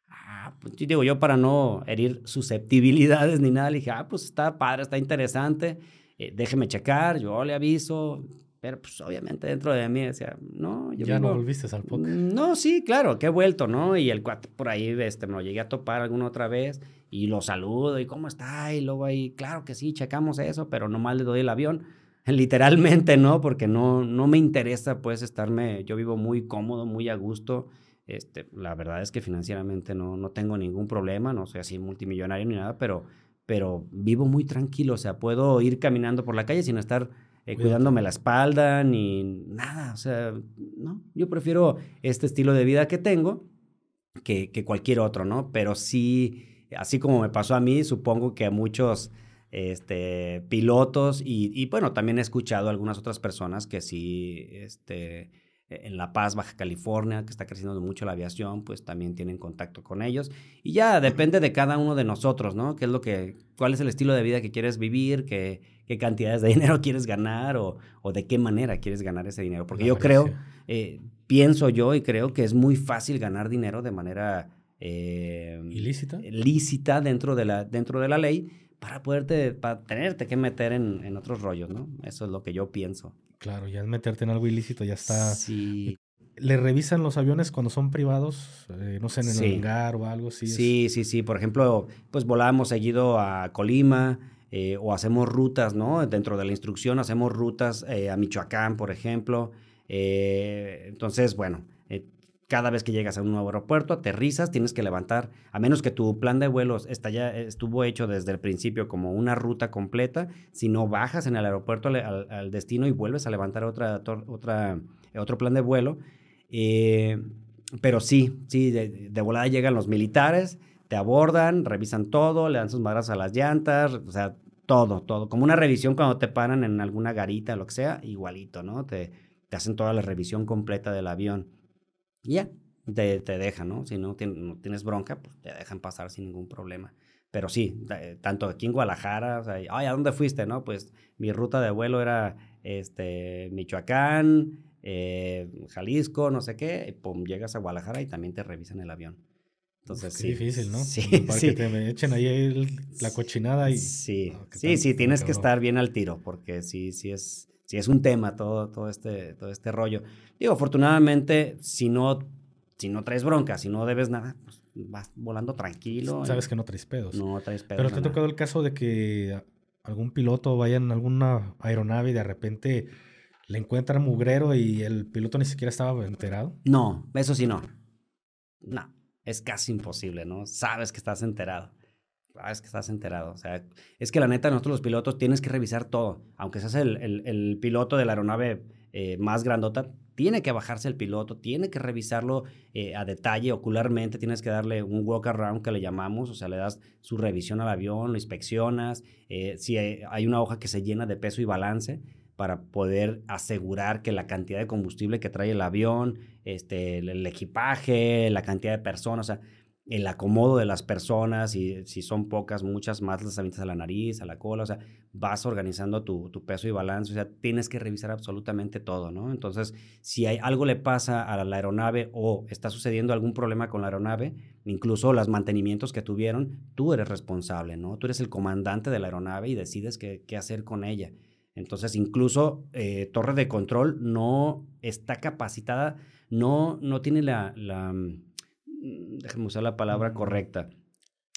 Ah, pues digo yo para no herir susceptibilidades ni nada, le dije, ah, pues está padre, está interesante, eh, déjeme checar, yo le aviso, pero pues obviamente dentro de mí decía, no, yo Ya no volviste al póker. No, sí, claro, que he vuelto, ¿no? Y el cuate por ahí este, me lo llegué a topar alguna otra vez y lo saludo y cómo está y luego ahí, claro que sí, checamos eso, pero nomás le doy el avión. *laughs* Literalmente, ¿no? Porque no, no me interesa pues estarme, yo vivo muy cómodo, muy a gusto. Este, la verdad es que financieramente no, no tengo ningún problema, no soy así multimillonario ni nada, pero, pero vivo muy tranquilo, o sea, puedo ir caminando por la calle sin estar eh, cuidándome la espalda, ni nada. O sea, no, yo prefiero este estilo de vida que tengo que, que cualquier otro, ¿no? Pero sí, así como me pasó a mí, supongo que a muchos este, pilotos y, y bueno, también he escuchado a algunas otras personas que sí, este, en La Paz, Baja California, que está creciendo mucho la aviación, pues también tienen contacto con ellos. Y ya depende de cada uno de nosotros, ¿no? ¿Qué es lo que, cuál es el estilo de vida que quieres vivir, que qué cantidades de *laughs* dinero quieres ganar o, o de qué manera quieres ganar ese dinero. Porque yo creo, eh, pienso yo y creo que es muy fácil ganar dinero de manera eh, ilícita. lícita dentro de la, dentro de la ley para poderte, para tenerte que meter en, en, otros rollos, ¿no? Eso es lo que yo pienso. Claro, ya meterte en algo ilícito ya está. Sí. ¿Le revisan los aviones cuando son privados? Eh, no sé, en el hangar o algo así. Sí, sí, sí. Por ejemplo, pues volamos seguido a Colima eh, o hacemos rutas, ¿no? Dentro de la instrucción hacemos rutas eh, a Michoacán, por ejemplo. entonces, bueno, cada vez que llegas a un nuevo aeropuerto, aterrizas, tienes que levantar, a menos que tu plan de vuelos está ya, estuvo hecho desde el principio como una ruta completa, si no bajas en el aeropuerto al, destino y vuelves a levantar otra, otra, otro plan de vuelo. Eh, pero sí, sí, de, volada llegan los militares, te abordan, revisan todo, le dan sus madras a las llantas, o sea, todo, todo. Como una revisión cuando te paran en alguna garita, lo que sea, igualito, ¿no? Te, te hacen toda la revisión completa del avión. Y ya, te, te dejan, ¿no? Si no, tienes bronca, pues te dejan pasar sin ningún problema. Pero sí, tanto aquí en Guadalajara, o sea, ay, ¿a dónde fuiste, no? Pues mi ruta de vuelo era este, Michoacán, eh, Jalisco, no sé qué, y pum, llegas a Guadalajara y también te revisan el avión. Entonces, sí. difícil, ¿no? Sí, Para sí. que te echen ahí la cochinada y... Sí, sí, sí, tienes que estar bien al tiro, porque sí, sí es si es un tema todo, todo, este, todo este rollo. Digo, afortunadamente, si no, si no traes bronca, si no debes nada, pues vas volando tranquilo. Sabes que no traes pedos. No traes pedos. Pero te ha tocado el caso de que algún piloto vaya en alguna aeronave y de repente le encuentran mugrero y el piloto ni siquiera estaba enterado. No, eso sí no. No, es casi imposible, ¿no? Sabes que estás enterado ah, es que estás enterado. O sea, es que la neta, nosotros los pilotos tienes que revisar todo. Aunque seas el, el, piloto de la aeronave eh, más grandota, tiene que bajarse el piloto, tiene que revisarlo eh, a detalle, ocularmente, tienes que darle un walk around que le llamamos, o sea, le das su revisión al avión, lo inspeccionas, eh, si hay, una hoja que se llena de peso y balance para poder asegurar que la cantidad de combustible que trae el avión, este, el, el equipaje, la cantidad de personas, o sea, el acomodo de las personas y si son pocas, muchas más las avientas a la nariz, a la cola, o sea, vas organizando tu, peso y balance, o sea, tienes que revisar absolutamente todo, ¿no? Entonces, si hay algo le pasa a la aeronave o está sucediendo algún problema con la aeronave, incluso los mantenimientos que tuvieron, tú eres responsable, ¿no? Tú eres el comandante de la aeronave y decides qué, hacer con ella. Entonces, incluso eh, torre de control no está capacitada, no, no tiene la Mm, déjame usar la palabra correcta,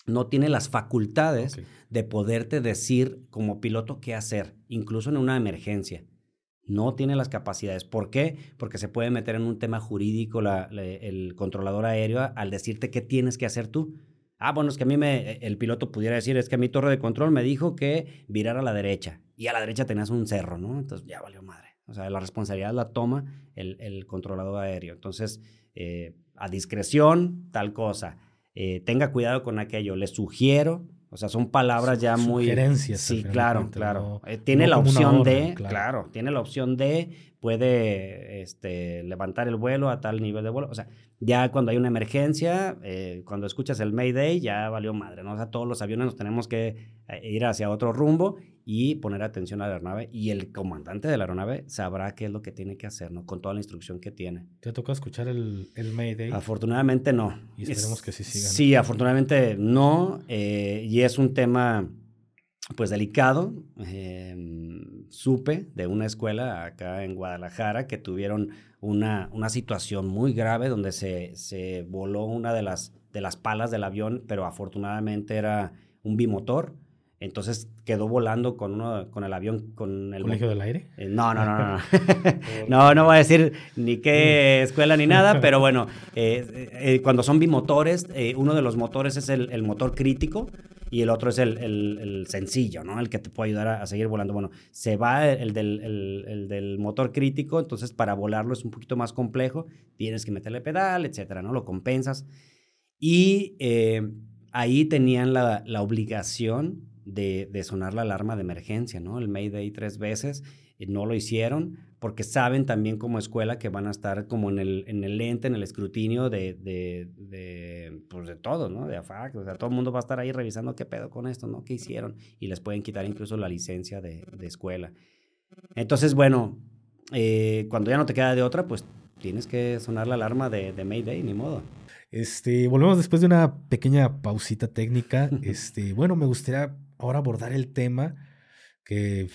no tiene las facultades de poderte decir como piloto qué hacer, incluso en una emergencia. No tiene las capacidades. ¿Por qué? Porque se puede meter en un tema jurídico el controlador aéreo al decirte qué tienes que hacer tú. Ah, bueno, es que a mí me, el piloto pudiera decir, es que a mi torre de control me dijo que virar a la derecha y a la derecha tenías un cerro, ¿no? Entonces ya valió madre. O sea, la responsabilidad la toma el, el controlador aéreo. Entonces, eh, a discreción, tal cosa. Eh, tenga cuidado con aquello. Le sugiero, o sea, son palabras ya muy... Sugerencias. Sí, claro, claro. Eh, tiene la opción de, claro. tiene la opción de, puede este, levantar el vuelo a tal nivel de vuelo. O sea, ya cuando hay una emergencia, eh, cuando escuchas el Mayday, ya valió madre, ¿no? O sea, todos los aviones nos tenemos que ir hacia otro rumbo y poner atención a la aeronave y el comandante de la aeronave sabrá qué es lo que tiene que hacer, ¿no? Con toda la instrucción que tiene. ¿Te toca escuchar el, el Mayday? Afortunadamente no. Y esperemos que sí siga. Sí, afortunadamente no. Eh, y es un tema, pues, delicado. Em, supe de una escuela acá en Guadalajara que tuvieron una, una situación muy grave donde se, se voló una de las, de las palas del avión, pero afortunadamente era un bimotor entonces quedó volando con uno, con el avión, con el colegio del aire. Eh, no, no, no, no. *laughs* *laughs* no, no voy a decir ni qué escuela ni nada, *laughs* pero bueno, eh, eh, cuando son bimotores, uno de los motores es el, motor crítico y el otro es el, sencillo, ¿no? El que te puede ayudar a, seguir volando. Bueno, se va el del, el del, motor crítico, entonces para volarlo es un poquito más complejo, tienes que meterle pedal, etcétera, ¿no? Lo compensas. Y ahí tenían la, la obligación de, sonar la alarma de emergencia, ¿no? El Mayday tres veces, y no lo hicieron porque saben también como escuela que van a estar como en el, en el lente, en el escrutinio de, de, de, pues de todo, ¿no? De AFAC, o sea, todo el mundo va a estar ahí revisando qué pedo con esto, ¿no? ¿Qué hicieron? Y les pueden quitar incluso la licencia de, escuela. Entonces, bueno, eh, cuando ya no te queda de otra, pues tienes que sonar la alarma de, de Mayday, ni modo. Este, volvemos después de una pequeña pausita técnica. *laughs* Este, bueno, me gustaría ahora abordar el tema que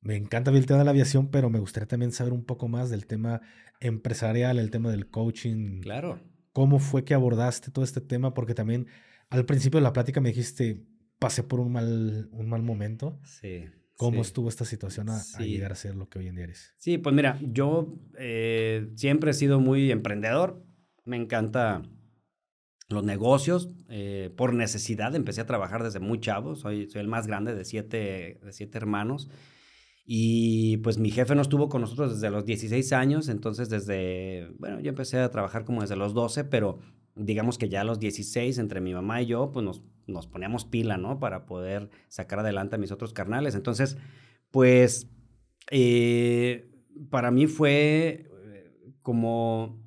me encanta el tema de la aviación, pero me gustaría también saber un poco más del tema empresarial, el tema del coaching. Claro. ¿Cómo fue que abordaste todo este tema? Porque también al principio de la plática me dijiste, pasé por un mal, un mal momento. Sí. ¿Cómo estuvo esta situación a, llegar a ser lo que hoy en día eres? Sí, pues mira, yo eh, siempre he sido muy emprendedor. Me encanta los negocios. Eh, por necesidad empecé a trabajar desde muy chavo. Soy, soy el más grande de siete, de siete hermanos. Y pues mi jefe no estuvo con nosotros desde los 16 años, entonces desde, bueno, yo empecé a trabajar como desde los 12, pero digamos que ya a los 16, entre mi mamá y yo, pues nos, nos poníamos pila, ¿no? Para poder sacar adelante a mis otros carnales. Entonces, pues, eh, para mí fue eh, como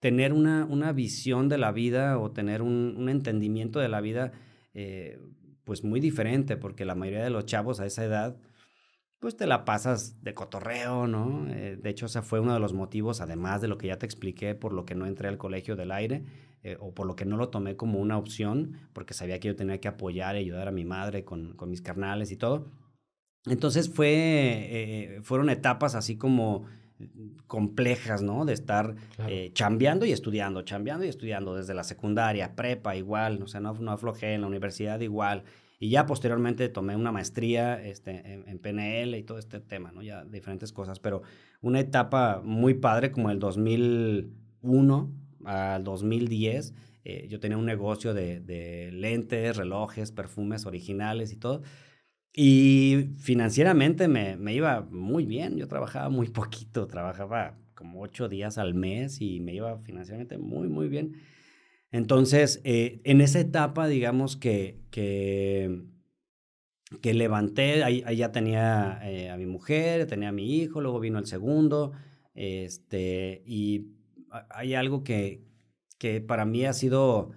tener una, una, visión de la vida o tener un, un entendimiento de la vida, eh, pues muy diferente, porque la mayoría de los chavos a esa edad, pues te la pasas de cotorreo, ¿no? Eh, de hecho, ese fue uno de los motivos, además de lo que ya te expliqué, por lo que no entré al colegio del aire eh, o por lo que no lo tomé como una opción, porque sabía que yo tenía que apoyar y ayudar a mi madre con, con mis carnales y todo. Entonces fue, eh, fueron etapas así como complejas, ¿no? De estar chambeando y estudiando, chambeando y estudiando desde la secundaria, prepa igual, o sea, no, no aflojé en la universidad igual, y ya posteriormente tomé una maestría este, en, PNL y todo este tema, ¿no? Ya diferentes cosas, pero una etapa muy padre como el 2001 al 2010. Eh, yo tenía un negocio de, de, lentes, relojes, perfumes originales y todo. Y financieramente me, me, iba muy bien. Yo trabajaba muy *laughs* poquito, trabajaba como ocho días al mes y me iba financieramente muy, muy bien. Entonces, eh, en esa etapa, digamos que, que, levanté, ahí, ya tenía eh, a mi mujer, tenía a mi hijo, luego vino el segundo, este, y hay algo que, que para mí ha sido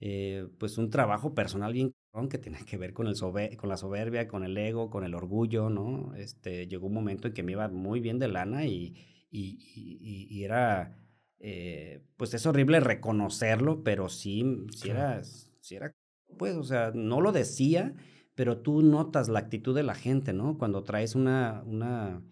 eh, pues un trabajo personal bien que tiene que ver con, el con la soberbia, con el ego, con el orgullo, ¿no? Este, llegó un momento en que me iba muy bien de lana y, y era eh, pues es horrible reconocerlo, pero sí, sí era, sí era, pues, o sea, no lo decía, pero tú notas la actitud de la gente, ¿no? Cuando traes una, una,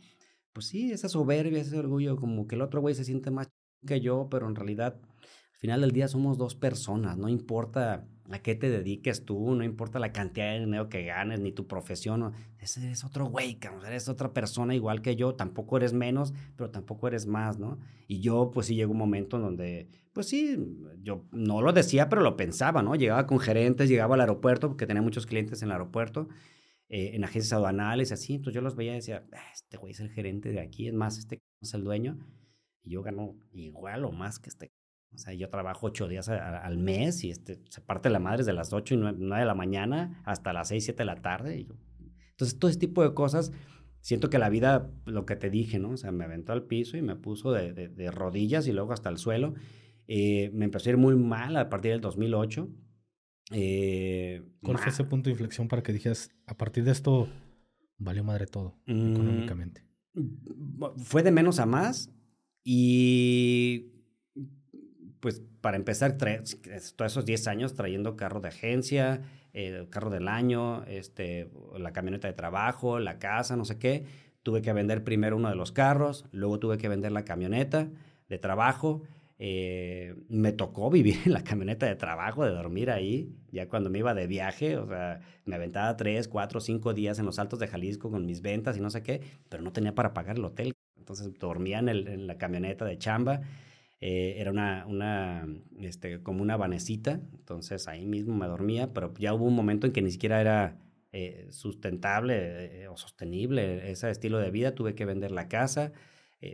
pues sí, esa soberbia, ese orgullo, como que el otro güey se siente más que yo, pero en realidad, al final del día somos dos personas, no importa a qué te dediques tú, no importa la cantidad de dinero que ganes, ni tu profesión, ese es otro güey, eres otra persona igual que yo, tampoco eres menos, pero tampoco eres más, ¿no? Y yo, pues sí, llegó un momento en donde, pues sí, yo no lo decía, pero lo pensaba, ¿no? Llegaba con gerentes, llegaba al aeropuerto, porque tenía muchos clientes en el aeropuerto, eh, en agencias aduanales, así, entonces yo los veía y decía, ah, este güey es el gerente de aquí, es más, este es el dueño, y yo gano igual o más que este o sea, yo trabajo ocho días al mes y este, se parte la madre desde las ocho y nueve, de la mañana hasta las seis, siete de la tarde. Y entonces, todo ese tipo de cosas, siento que la vida, lo que te dije, ¿no? O sea, me aventó al piso y me puso de, de, rodillas y luego hasta el suelo. Eh, me empezó a ir muy mal a partir del 2008. Eh, ¿Cuál fue ese punto de inflexión para que dijeras, a partir de esto, valió madre todo mm, económicamente? Fue de menos a más y pues para empezar, todos esos 10 años trayendo carro de agencia, eh, carro del año, este, la camioneta de trabajo, la casa, no sé qué. Tuve que vender primero uno de los carros, luego tuve que vender la camioneta de trabajo. Eh, me tocó vivir *laughs* en la camioneta de trabajo, de dormir ahí, ya cuando me iba de viaje, o sea, me aventaba tres, cuatro, cinco días en los altos de Jalisco con mis ventas y no sé qué, pero no tenía para pagar el hotel. Entonces dormía en, en la camioneta de chamba eh, era una, una, este, como una vanecita, entonces ahí mismo me dormía, pero ya hubo un momento en que ni siquiera era eh, sustentable eh, o sostenible ese estilo de vida, tuve que vender la casa,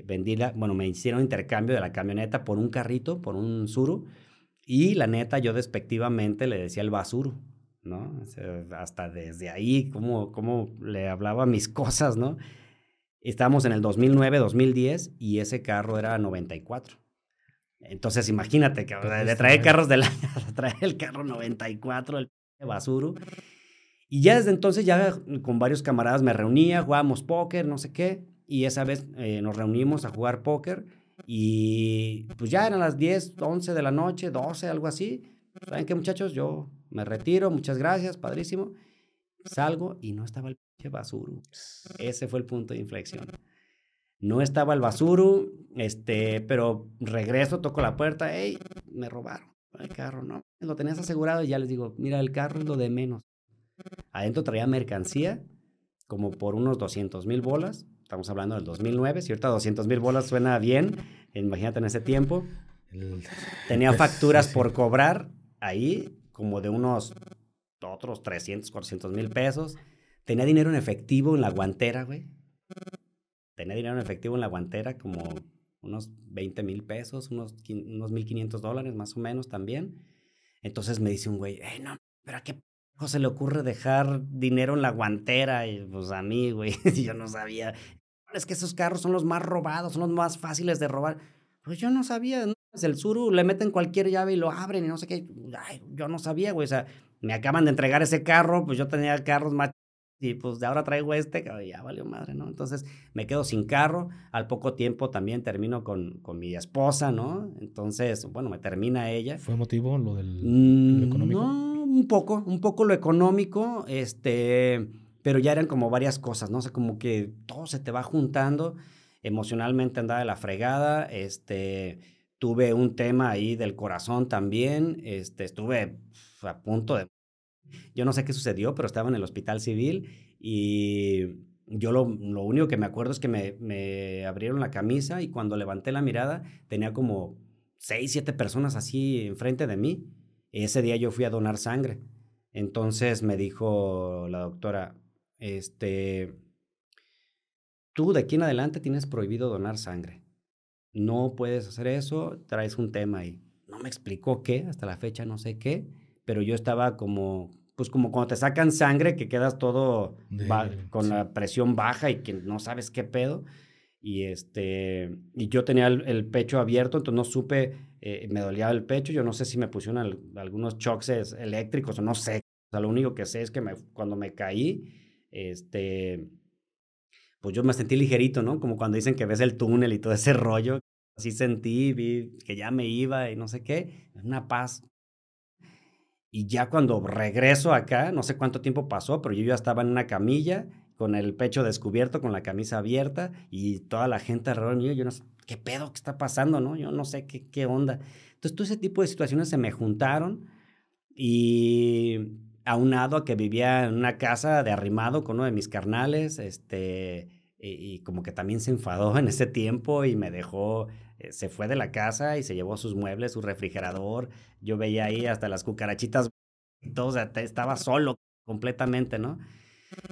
vendí la, bueno, me hicieron intercambio de la camioneta por un carrito, por un Suru, y la neta yo despectivamente le decía el basuro, ¿no? hasta desde ahí, cómo, cómo le hablaba mis *laughs* cosas, ¿no? Estábamos en el 2009, 2010 y ese carro era 94. Entonces, imagínate que le trae carros del año, *laughs* le trae el carro 94, el *laughs* basuro. Y ya desde entonces, ya con varios camaradas me reunía, jugábamos póker, no sé qué. Y esa vez eh, nos reunimos a jugar póker. Y pues ya eran las 10, 11 de la noche, 12, algo así. ¿Saben qué, muchachos? Yo me retiro, muchas gracias, padrísimo. Salgo y no estaba el pinche basuro. Ese fue el punto de inflexión. No estaba el basuro, este, pero regreso, toco la puerta, hey, me robaron el carro, no, lo tenías asegurado y ya les digo, mira, el carro es lo de menos. Adentro traía mercancía, como por unos 200 mil bolas, estamos hablando del 2009, si ahorita 200 mil bolas suena bien, imagínate en ese tiempo. Tenía *laughs* facturas por cobrar ahí, como de unos otros 300, 400 mil pesos. Tenía dinero en efectivo en la guantera, güey. Tenía dinero en efectivo en la guantera, como unos 20 mil pesos, unos, unos 1.500 dólares más o menos también. Entonces me dice un güey, hey, no, pero ¿a qué se le ocurre dejar dinero en la guantera? Y pues a mí, güey, *laughs* yo no sabía. Es que esos carros son los más robados, son los más fáciles de robar. Pues yo no sabía, ¿no? el suru le meten cualquier llave y lo abren y no sé qué. Ay, yo no sabía, güey. O sea, me acaban de entregar ese carro, pues yo tenía carros más y pues de ahora traigo este, ya valió madre, ¿no? Entonces me quedo sin carro, al poco tiempo también termino con, con mi esposa, ¿no? Entonces, bueno, me termina ella. ¿Fue motivo lo del mm, económico? No, un poco, un poco lo económico, este, pero ya eran como varias cosas, ¿no? O sea, como que todo se te va juntando, emocionalmente andaba de la fregada, este, tuve un tema ahí del corazón también, este, estuve a punto de yo no sé qué sucedió, pero estaba en el hospital civil y yo lo, lo único que me acuerdo es que me, abrieron la camisa y cuando levanté la mirada tenía como seis, siete personas así enfrente de mí. Ese día yo fui a donar sangre. Entonces me dijo la doctora, este, tú de aquí en adelante tienes prohibido donar sangre. No puedes hacer eso, traes un tema ahí. No me explicó qué, hasta la fecha no sé qué, pero yo estaba como pues como cuando te sacan sangre, que quedas todo con la presión baja y que no sabes qué pedo. Y, este, y yo tenía el, pecho abierto, entonces no supe, eh, me dolía el pecho, yo no sé si me pusieron algunos choques eléctricos o no sé. O sea, lo único que sé es que me, cuando me caí, este, pues yo me sentí ligerito, ¿no? Como cuando dicen que ves el túnel y todo ese rollo. Así sentí, vi que ya me iba y no sé qué. Una paz y ya cuando regreso acá, no sé cuánto tiempo pasó, pero yo ya estaba en una camilla con el pecho descubierto, con la camisa abierta y toda la gente alrededor mío, yo no sé, ¿qué pedo que está pasando, no? Yo no sé qué, qué onda. Entonces, todo ese tipo de situaciones se me juntaron y aunado a que vivía en una casa de arrimado con uno de mis carnales, este, y, como que también se enfadó en ese tiempo y me dejó eh, se fue de la casa y se llevó sus muebles, su refrigerador. Yo veía ahí hasta las cucarachitas todo, o sea, estaba solo completamente, ¿no?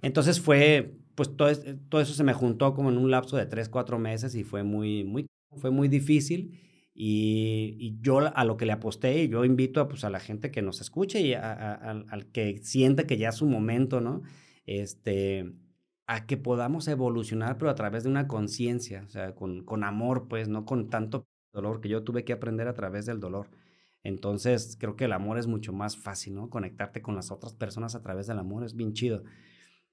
Entonces fue, pues todo, todo eso se me juntó como en un lapso de tres, cuatro meses y fue muy, muy, fue muy difícil. Y, yo a lo que le aposté, y yo invito a, pues, a la gente que nos escuche y al que siente que ya es su momento, ¿no? Este, a que podamos evolucionar, pero a través de una conciencia, o sea, con, con amor, pues, no con tanto dolor que yo tuve que aprender a través del dolor. Entonces, creo que el amor es mucho más fácil, ¿no? Conectarte con las otras personas a través del amor es bien chido.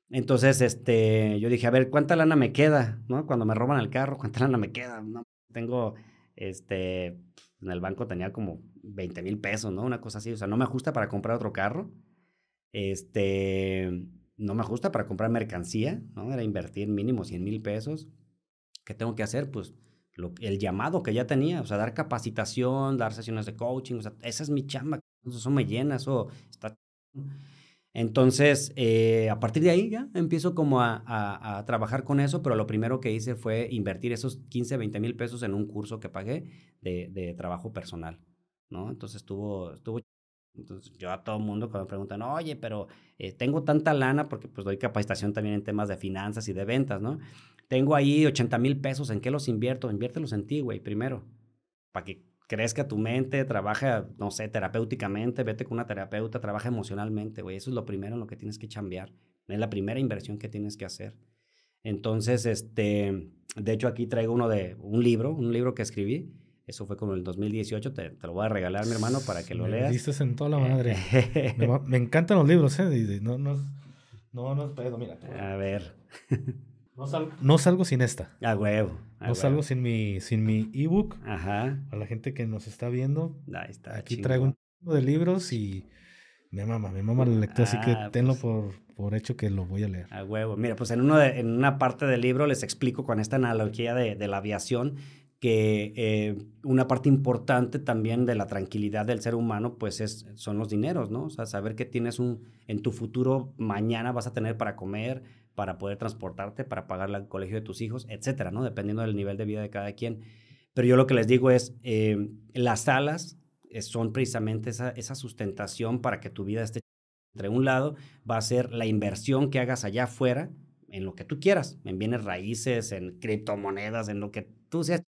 Entonces, este, yo dije, a ver, ¿cuánta lana me queda? ¿No? Cuando me roban el carro, *laughs* ¿cuánta lana me queda? No, tengo, este, en el banco tenía como 20 mil pesos, ¿no? Una cosa así, o sea, no me ajusta para comprar otro carro. Este, no me ajusta para comprar mercancía, ¿no? Era invertir mínimo 100 mil pesos. ¿Qué tengo que hacer? Pues lo, el llamado que ya tenía, o sea, dar capacitación, dar sesiones de coaching, o sea, esa es mi chamba, eso me llena, eso está... Entonces, eh, a partir de ahí ya empiezo como a, a, trabajar con eso, pero lo primero que hice fue invertir esos 15, 20 mil pesos en un curso que pagué de, de trabajo personal, ¿no? Entonces estuvo, estuvo entonces, yo a todo mundo cuando me preguntan, oye, pero eh, tengo tanta lana, porque pues doy capacitación también en temas de finanzas y de ventas, ¿no? Tengo ahí 80 mil pesos, ¿en qué los invierto? Inviértelos en ti, güey, primero, para que crezca tu mente, trabaja, no sé, terapéuticamente, vete con una terapeuta, trabaja emocionalmente, güey, eso es lo primero en lo que tienes que chambear, es la primera inversión que tienes que hacer. Entonces, este, de hecho aquí traigo uno de, un libro, un libro que escribí, eso fue como el 2018, te, te, lo voy a regalar, mi hermano, para que lo me leas. Diste en toda la madre. *laughs* me, encantan los libros, ¿eh? No, no, no, no es pedo, mira. A ver. *laughs* No, salgo sin esta. A huevo. no salgo sin mi, sin mi ebook. Ajá. A la gente que nos está viendo. Ahí está. Aquí traigo un de libros y me mama, me mama la lectura, así que ah, tenlo pues por, por hecho que lo voy a leer. A huevo. Mira, pues en, uno en una parte del libro les explico con esta analogía de, de la aviación que eh, una parte importante también de la tranquilidad del ser humano, pues es, son los dineros, ¿no? O sea, saber que tienes un, en tu futuro, mañana vas a tener para comer, para poder transportarte, para pagar el colegio de tus hijos, etcétera, ¿no? Dependiendo del nivel de vida de cada quien. Pero yo lo que les digo es, eh, las alas eh, son precisamente esa, esa sustentación para que tu vida esté entre un lado, va a ser la inversión que hagas allá afuera, en lo que tú quieras, en bienes raíces, en criptomonedas, en lo que tú seas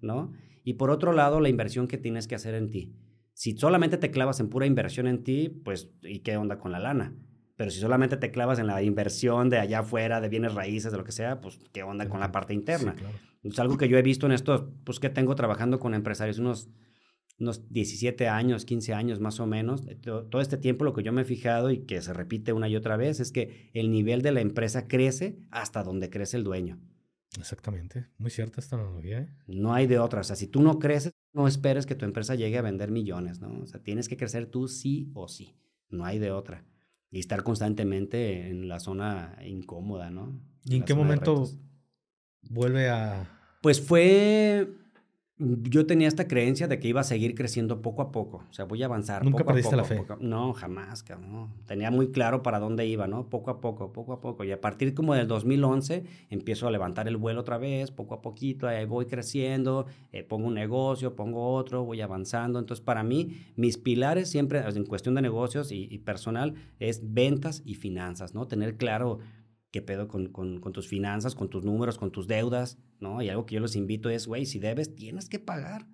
¿no? Y por otro lado, la inversión que tienes que hacer en ti. Si solamente te clavas en pura inversión en ti, pues, ¿y qué onda con la lana? Pero si solamente te clavas en la inversión de allá afuera, de bienes raíces, de lo que sea, pues, ¿qué onda con la parte interna? Es algo que yo he visto en estos, pues, que tengo trabajando con empresarios unos, unos 17 años, 15 años más o menos. Todo este tiempo lo que yo me he fijado y que se repite una y otra vez es que el nivel de la empresa crece hasta donde crece el dueño. Exactamente, muy cierta esta analogía. ¿eh? No hay de otra, o sea, si tú no creces, no esperes que tu empresa llegue a vender millones, ¿no? O sea, tienes que crecer tú sí o sí, no hay de otra. Y estar constantemente en la zona incómoda, ¿no? ¿Y en, qué momento vuelve a...? Pues fue yo tenía esta creencia de que iba a seguir creciendo poco a poco. O sea, voy a avanzar. ¿Nunca poco perdiste a la fe? no, jamás, cabrón. Tenía muy claro para dónde iba, ¿no? Poco a poco, poco a poco. Y a partir como del 2011 empiezo a levantar el vuelo otra vez, poco a poquito. Ahí voy creciendo, eh, pongo un negocio, pongo otro, voy avanzando. Entonces, para mí, mis pilares siempre, en cuestión de negocios y, y personal, es ventas y finanzas, ¿no? Tener claro qué pedo con, con, tus finanzas, con tus números, con tus deudas, ¿no? Y algo que yo les invito es, güey, si debes, tienes que pagar.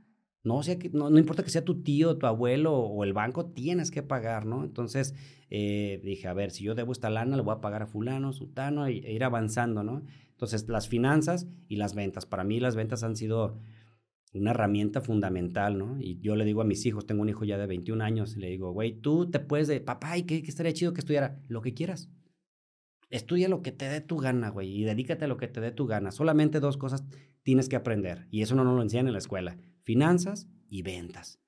No, sea que, no, no, importa que sea tu tío, tu abuelo o el banco, tienes que pagar, ¿no? Entonces eh, dije, a ver, si yo debo esta lana, le voy a pagar a fulano, sutano, e, e ir avanzando, ¿no? Entonces, las finanzas y las ventas. Para mí las ventas han sido una herramienta fundamental, ¿no? Y yo le digo a mis hijos, tengo un hijo ya de 21 años, le digo, güey, tú te puedes de, papá, ¿y qué, qué estaría chido que estudiara? Lo que quieras estudia lo que te dé tu gana, güey, y dedícate a lo que te dé tu gana. Solamente dos cosas tienes que aprender, y eso no nos lo enseñan en la escuela, finanzas y ventas.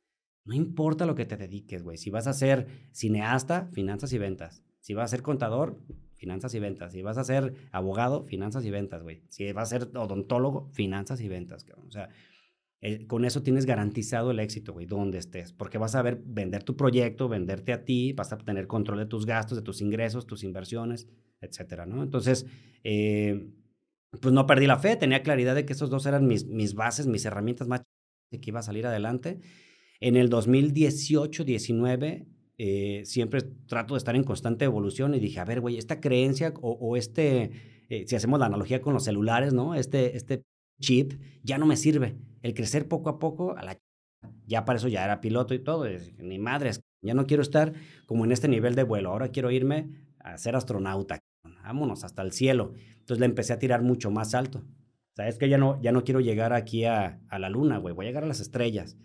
No importa lo que te dediques, güey. Si vas a ser cineasta, finanzas y ventas. Si vas a ser contador, finanzas y ventas. Si vas a ser abogado, finanzas y ventas, güey. Si vas a ser odontólogo, finanzas y ventas, O sea, eh, con eso tienes garantizado el éxito, güey, donde estés. Porque vas a ver vender tu proyecto, venderte a ti, vas a tener control de tus gastos, de tus ingresos, tus inversiones, etcétera, ¿no? Entonces, eh, pues no perdí la fe, tenía claridad de que esos dos eran mis, mis bases, mis herramientas más de que iba a salir adelante. En el 2018-19, eh, siempre trato de estar en constante evolución y dije, a ver, güey, esta creencia o, este, eh, si hacemos la analogía con los celulares, ¿no? Este, este chip ya no me sirve. El crecer poco a poco, a la ya para eso ya era piloto y todo, ni madres, ya no quiero estar como en este nivel de vuelo, ahora quiero irme a ser astronauta, vámonos hasta el cielo. Entonces le empecé a tirar mucho más alto. Sabes que ya no, ya no quiero llegar aquí a, a la luna, güey, voy a llegar a las estrellas.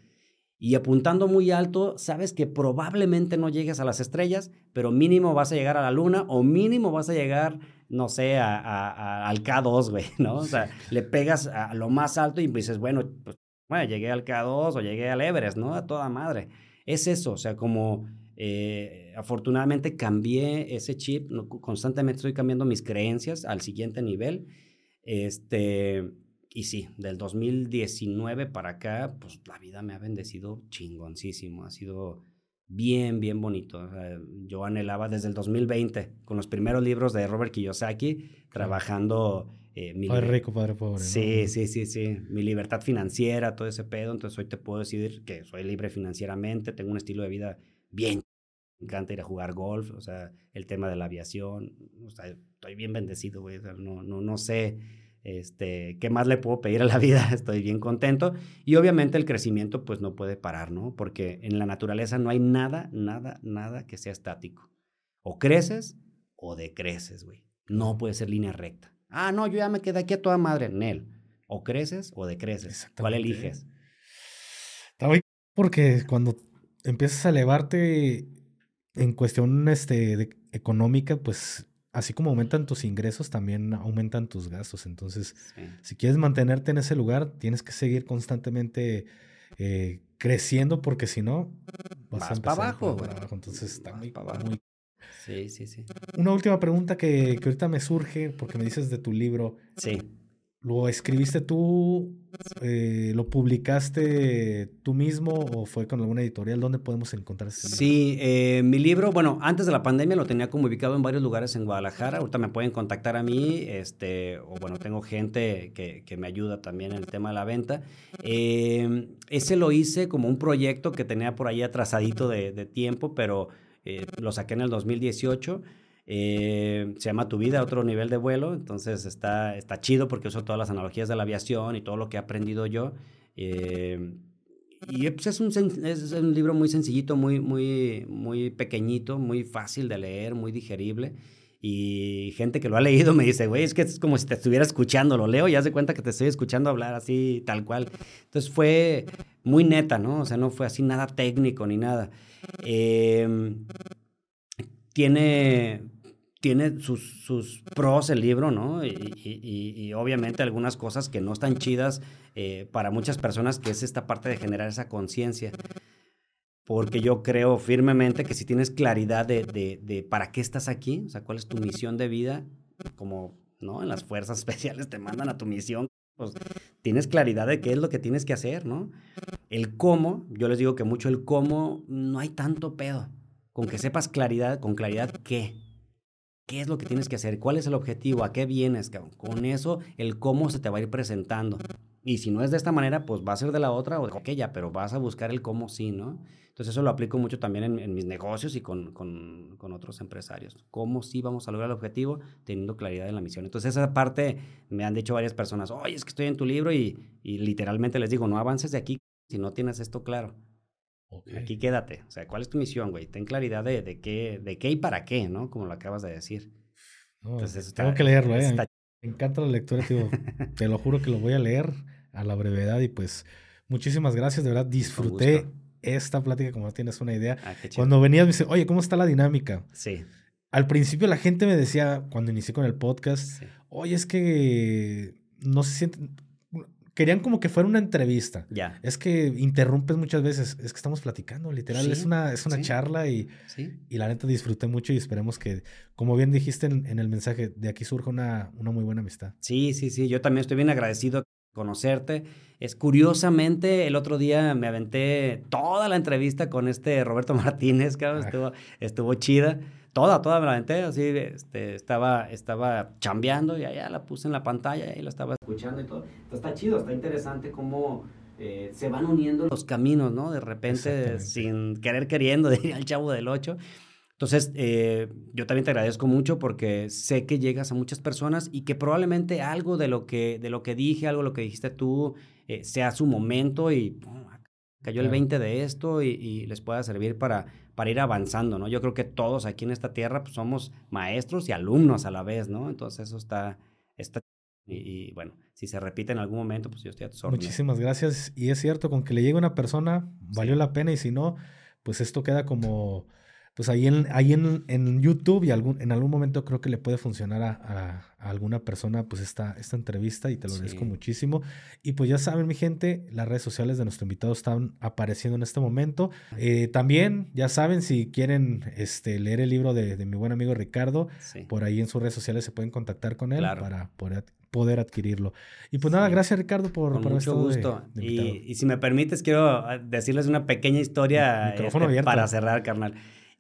Y apuntando muy alto, sabes que probablemente no llegues a las estrellas, pero mínimo vas a llegar a la luna o mínimo vas a llegar, no sé, a, al K2, güey, *laughs* ¿no? O sea, le pegas a lo más alto y dices, bueno, pues bueno, llegué al K2 o llegué al Everest, ¿no? A toda madre. Es eso, o sea, como eh, afortunadamente cambié ese chip, constantemente estoy cambiando mis creencias al siguiente nivel. Este, y sí, del 2019 para acá, pues la vida me ha bendecido chingoncísimo, ha sido bien, bien bonito. yo anhelaba desde el 2020, con los primeros libros de Robert Kiyosaki, trabajando... Eh, padre rico, padre pobre. Sí, sí, sí, sí. Mi libertad financiera, todo ese pedo. Entonces hoy te puedo decir que soy libre financieramente, tengo un estilo de vida bien. Me encanta ir a jugar golf, o sea, el tema de la aviación. O sea, estoy bien bendecido, güey. no, no, no sé este, ¿qué más le puedo pedir a la vida? *laughs* Estoy bien contento. Y obviamente el crecimiento pues no puede parar, ¿no? Porque en la naturaleza no hay nada, nada, nada que sea estático. O creces o decreces, güey. No puede ser línea recta. Ah, no, yo ya me quedé aquí a toda madre. Nel. O creces o decreces. ¿Cuál eliges? Está porque cuando empiezas a elevarte en cuestión este, económica, pues así como aumentan tus ingresos, también aumentan tus gastos. Entonces, si quieres mantenerte en ese lugar, tienes que seguir constantemente eh, creciendo porque si no, vas, a para abajo. Entonces, está muy, muy... Sí, sí, sí. Una última pregunta que, que ahorita me surge, porque me dices de tu libro. Sí. ¿Lo escribiste tú? Eh, ¿Lo publicaste tú mismo o fue con alguna editorial? ¿Dónde podemos encontrar ese libro? Sí, eh, mi libro, bueno, antes de la pandemia lo tenía como ubicado en varios lugares en Guadalajara. Ahorita me pueden contactar a mí, este, o bueno, tengo gente que, que me ayuda también en el tema de la venta. Eh, ese lo hice como un proyecto que tenía por ahí atrasadito de tiempo, pero lo saqué en el 2018. Eh, se llama Tu vida, otro nivel de vuelo. Entonces está, está chido porque uso todas las analogías de la aviación y todo lo que he aprendido yo. Eh, y pues es un, es un libro muy sencillito, muy, muy, muy pequeñito, muy fácil de leer, muy digerible. Y gente que lo ha leído me dice, güey, es que es como si te estuviera escuchando, lo leo y haz de cuenta que te estoy escuchando hablar así, tal cual. Entonces fue muy neta, ¿no? O sea, no fue así nada técnico ni nada. Eh, tiene, tiene sus, sus, pros el libro, ¿no? Y, obviamente algunas cosas que no están chidas eh, para muchas personas, que es esta parte de generar esa conciencia. Porque yo creo firmemente que si tienes claridad de, de, de, para qué estás aquí, o sea, cuál es tu misión de vida, como, ¿no? En las fuerzas *laughs* especiales te mandan a tu misión, pues tienes claridad de qué es lo que tienes que hacer, ¿no? El cómo, yo les digo que mucho el cómo, no hay tanto pedo con que sepas claridad, con claridad qué. ¿Qué es lo que tienes que hacer? ¿Cuál es el objetivo? ¿A qué vienes? Con eso, el cómo se te va a ir presentando. Y si no es de esta manera, pues va a ser de la otra o de aquella, pero vas a buscar el cómo sí, ¿no? Entonces eso lo aplico mucho también en, mis negocios y con, con, con, otros empresarios. ¿Cómo sí vamos a lograr el objetivo teniendo claridad en la misión? Entonces esa parte me han dicho varias personas, oye, es que estoy en tu libro y, y literalmente les digo, no avances de aquí si no tienes esto claro. Aquí quédate. O sea, ¿cuál es tu misión, güey? Ten claridad de, de, qué, de qué y para qué, ¿no? Como lo acabas de decir. Entonces, tengo que leerlo, ¿eh? Me encanta la lectura, tío. *laughs* te lo juro que lo voy a leer a la brevedad y pues muchísimas gracias, de verdad disfruté esta plática como no tienes una idea. Ah, cuando venías me dice, oye, ¿cómo está la dinámica? Sí. Al principio la gente me decía, cuando inicié con el podcast, oye, es que no se sienten, querían como que fuera una entrevista. Ya. Es que interrumpes muchas veces. Es que estamos platicando, literal. es una, es una charla y, y la neta disfruté mucho y esperemos que, como bien dijiste en, el mensaje, de aquí surja una, una muy buena amistad. Sí, sí, sí. Yo también estoy bien agradecido conocerte. Es curiosamente, el otro día me aventé toda la entrevista con este Roberto *laughs* Martínez, cabrón. Estuvo, estuvo chida toda, toda me la aventé, así, este, estaba, estaba chambeando y allá la puse en la pantalla y la estaba escuchando y todo. Entonces está chido, está interesante cómo eh, se van uniendo los caminos, ¿no? De repente, sin querer queriendo, *laughs* diría el chavo del 8. Entonces, eh, yo también te agradezco mucho porque sé que llegas a muchas personas y que probablemente algo de lo que, de lo que dije, algo de lo que dijiste tú, eh, sea su momento y cayó el 20 de esto y, les pueda servir para, para ir avanzando, ¿no? Yo creo que todos aquí en esta tierra pues, somos maestros y alumnos a la vez, ¿no? Entonces eso está, está y, bueno, si se repite en algún momento, pues yo estoy a tu Muchísimas gracias. Y es cierto, con que le llegue una persona, valió la pena y si no, pues esto queda como pues ahí en, ahí en, en YouTube y algún, en algún momento creo que le puede funcionar a, alguna persona pues esta, esta entrevista y te lo agradezco muchísimo. Y pues ya saben mi gente, las redes sociales de nuestro invitado están apareciendo en este momento. Eh, también ya saben si quieren este, leer el libro de, mi buen amigo Ricardo, por ahí en sus redes sociales se pueden contactar con él para poder, poder adquirirlo. Y pues nada, gracias Ricardo por, por mucho gusto. y, y, si me permites, quiero decirles una pequeña historia este, para cerrar, carnal.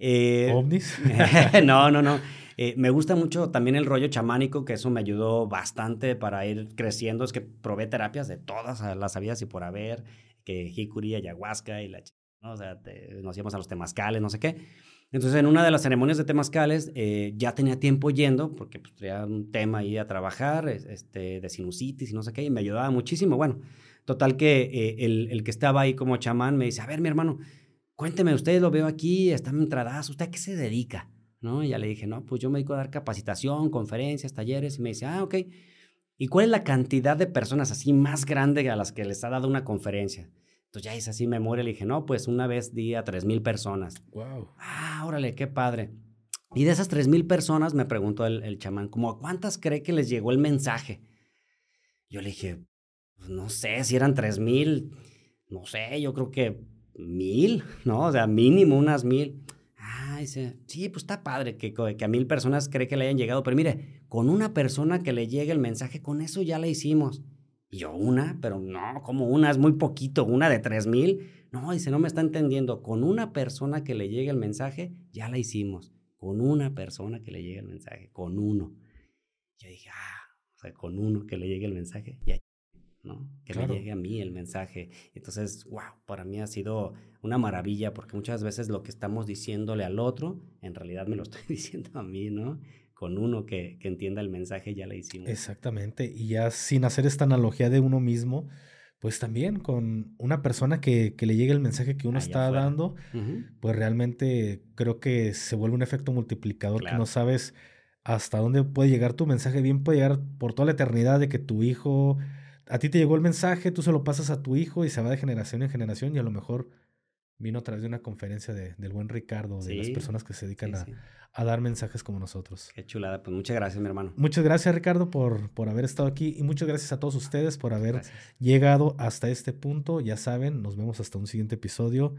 Eh, ¿Ovnis? *laughs* *laughs* no, no, no. Eh, me gusta mucho también el rollo chamánico, que eso me ayudó bastante para ir creciendo. Es que probé terapias de todas las sabidas y por haber, que jicuri, ayahuasca y la... ¿no? O sea, nos íbamos a los temazcales, no sé qué. Entonces, en una de las ceremonias de temazcales, eh, ya tenía tiempo yendo, porque pues, tenía un tema ahí a trabajar, este, de sinusitis y no sé qué, y me ayudaba muchísimo. Bueno, total que el, el que estaba ahí como chamán me dice, a ver, mi hermano, cuénteme, usted lo veo aquí, está en entradas, ¿usted a qué se dedica? ¿No? Y ya le dije, no, pues yo me dedico a dar capacitación, conferencias, talleres, y me dice, ah, ok. ¿Y cuál es la cantidad de personas así más grande a las que les ha dado una conferencia? Entonces ya es así memoria, le dije, no, pues una vez di a tres mil personas. Wow. Ah, órale, qué padre. Y de esas tres mil personas, me preguntó el, el chamán, ¿cómo a cuántas cree que les llegó el mensaje? Yo le dije, pues no sé si eran tres mil, no sé, yo creo que mil, ¿no? O sea, mínimo unas mil. Ah, dice, sí, pues está padre que, que a mil personas cree que le hayan llegado, pero mire, con una persona que le llegue el mensaje, con eso ya la hicimos. Y yo, una, pero no, como una, es muy poquito, una de tres mil. No, dice, no me está entendiendo. Con una persona que le llegue el mensaje, ya la hicimos. Con una persona que le llegue el mensaje, con uno. Yo dije, ah, o sea, con uno que le llegue el mensaje, ya ¿no? Que me llegue a mí el mensaje. Entonces, wow, para mí ha sido una maravilla porque muchas veces lo que estamos diciéndole al otro, en realidad me lo *laughs* estoy diciendo a mí, ¿no? Con uno que, que entienda el mensaje ya le hicimos. Exactamente. Y ya sin hacer esta analogía de uno mismo, pues también con una persona que, que le llegue el mensaje que uno está dando, pues realmente creo que se vuelve un efecto multiplicador que no sabes hasta dónde puede llegar tu mensaje. Bien puede llegar por toda la eternidad de que tu hijo a ti te llegó el mensaje, tú se lo pasas a tu hijo y se va de generación en generación y a lo mejor vino a través de una conferencia de, del buen Ricardo, de las personas que se dedican a, dar mensajes como nosotros. Qué chulada, pues muchas gracias, mi hermano. Muchas gracias, Ricardo, por, por haber estado aquí y muchas gracias a todos ustedes por haber llegado hasta este punto. Ya saben, nos vemos hasta un siguiente episodio.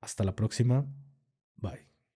Hasta la próxima.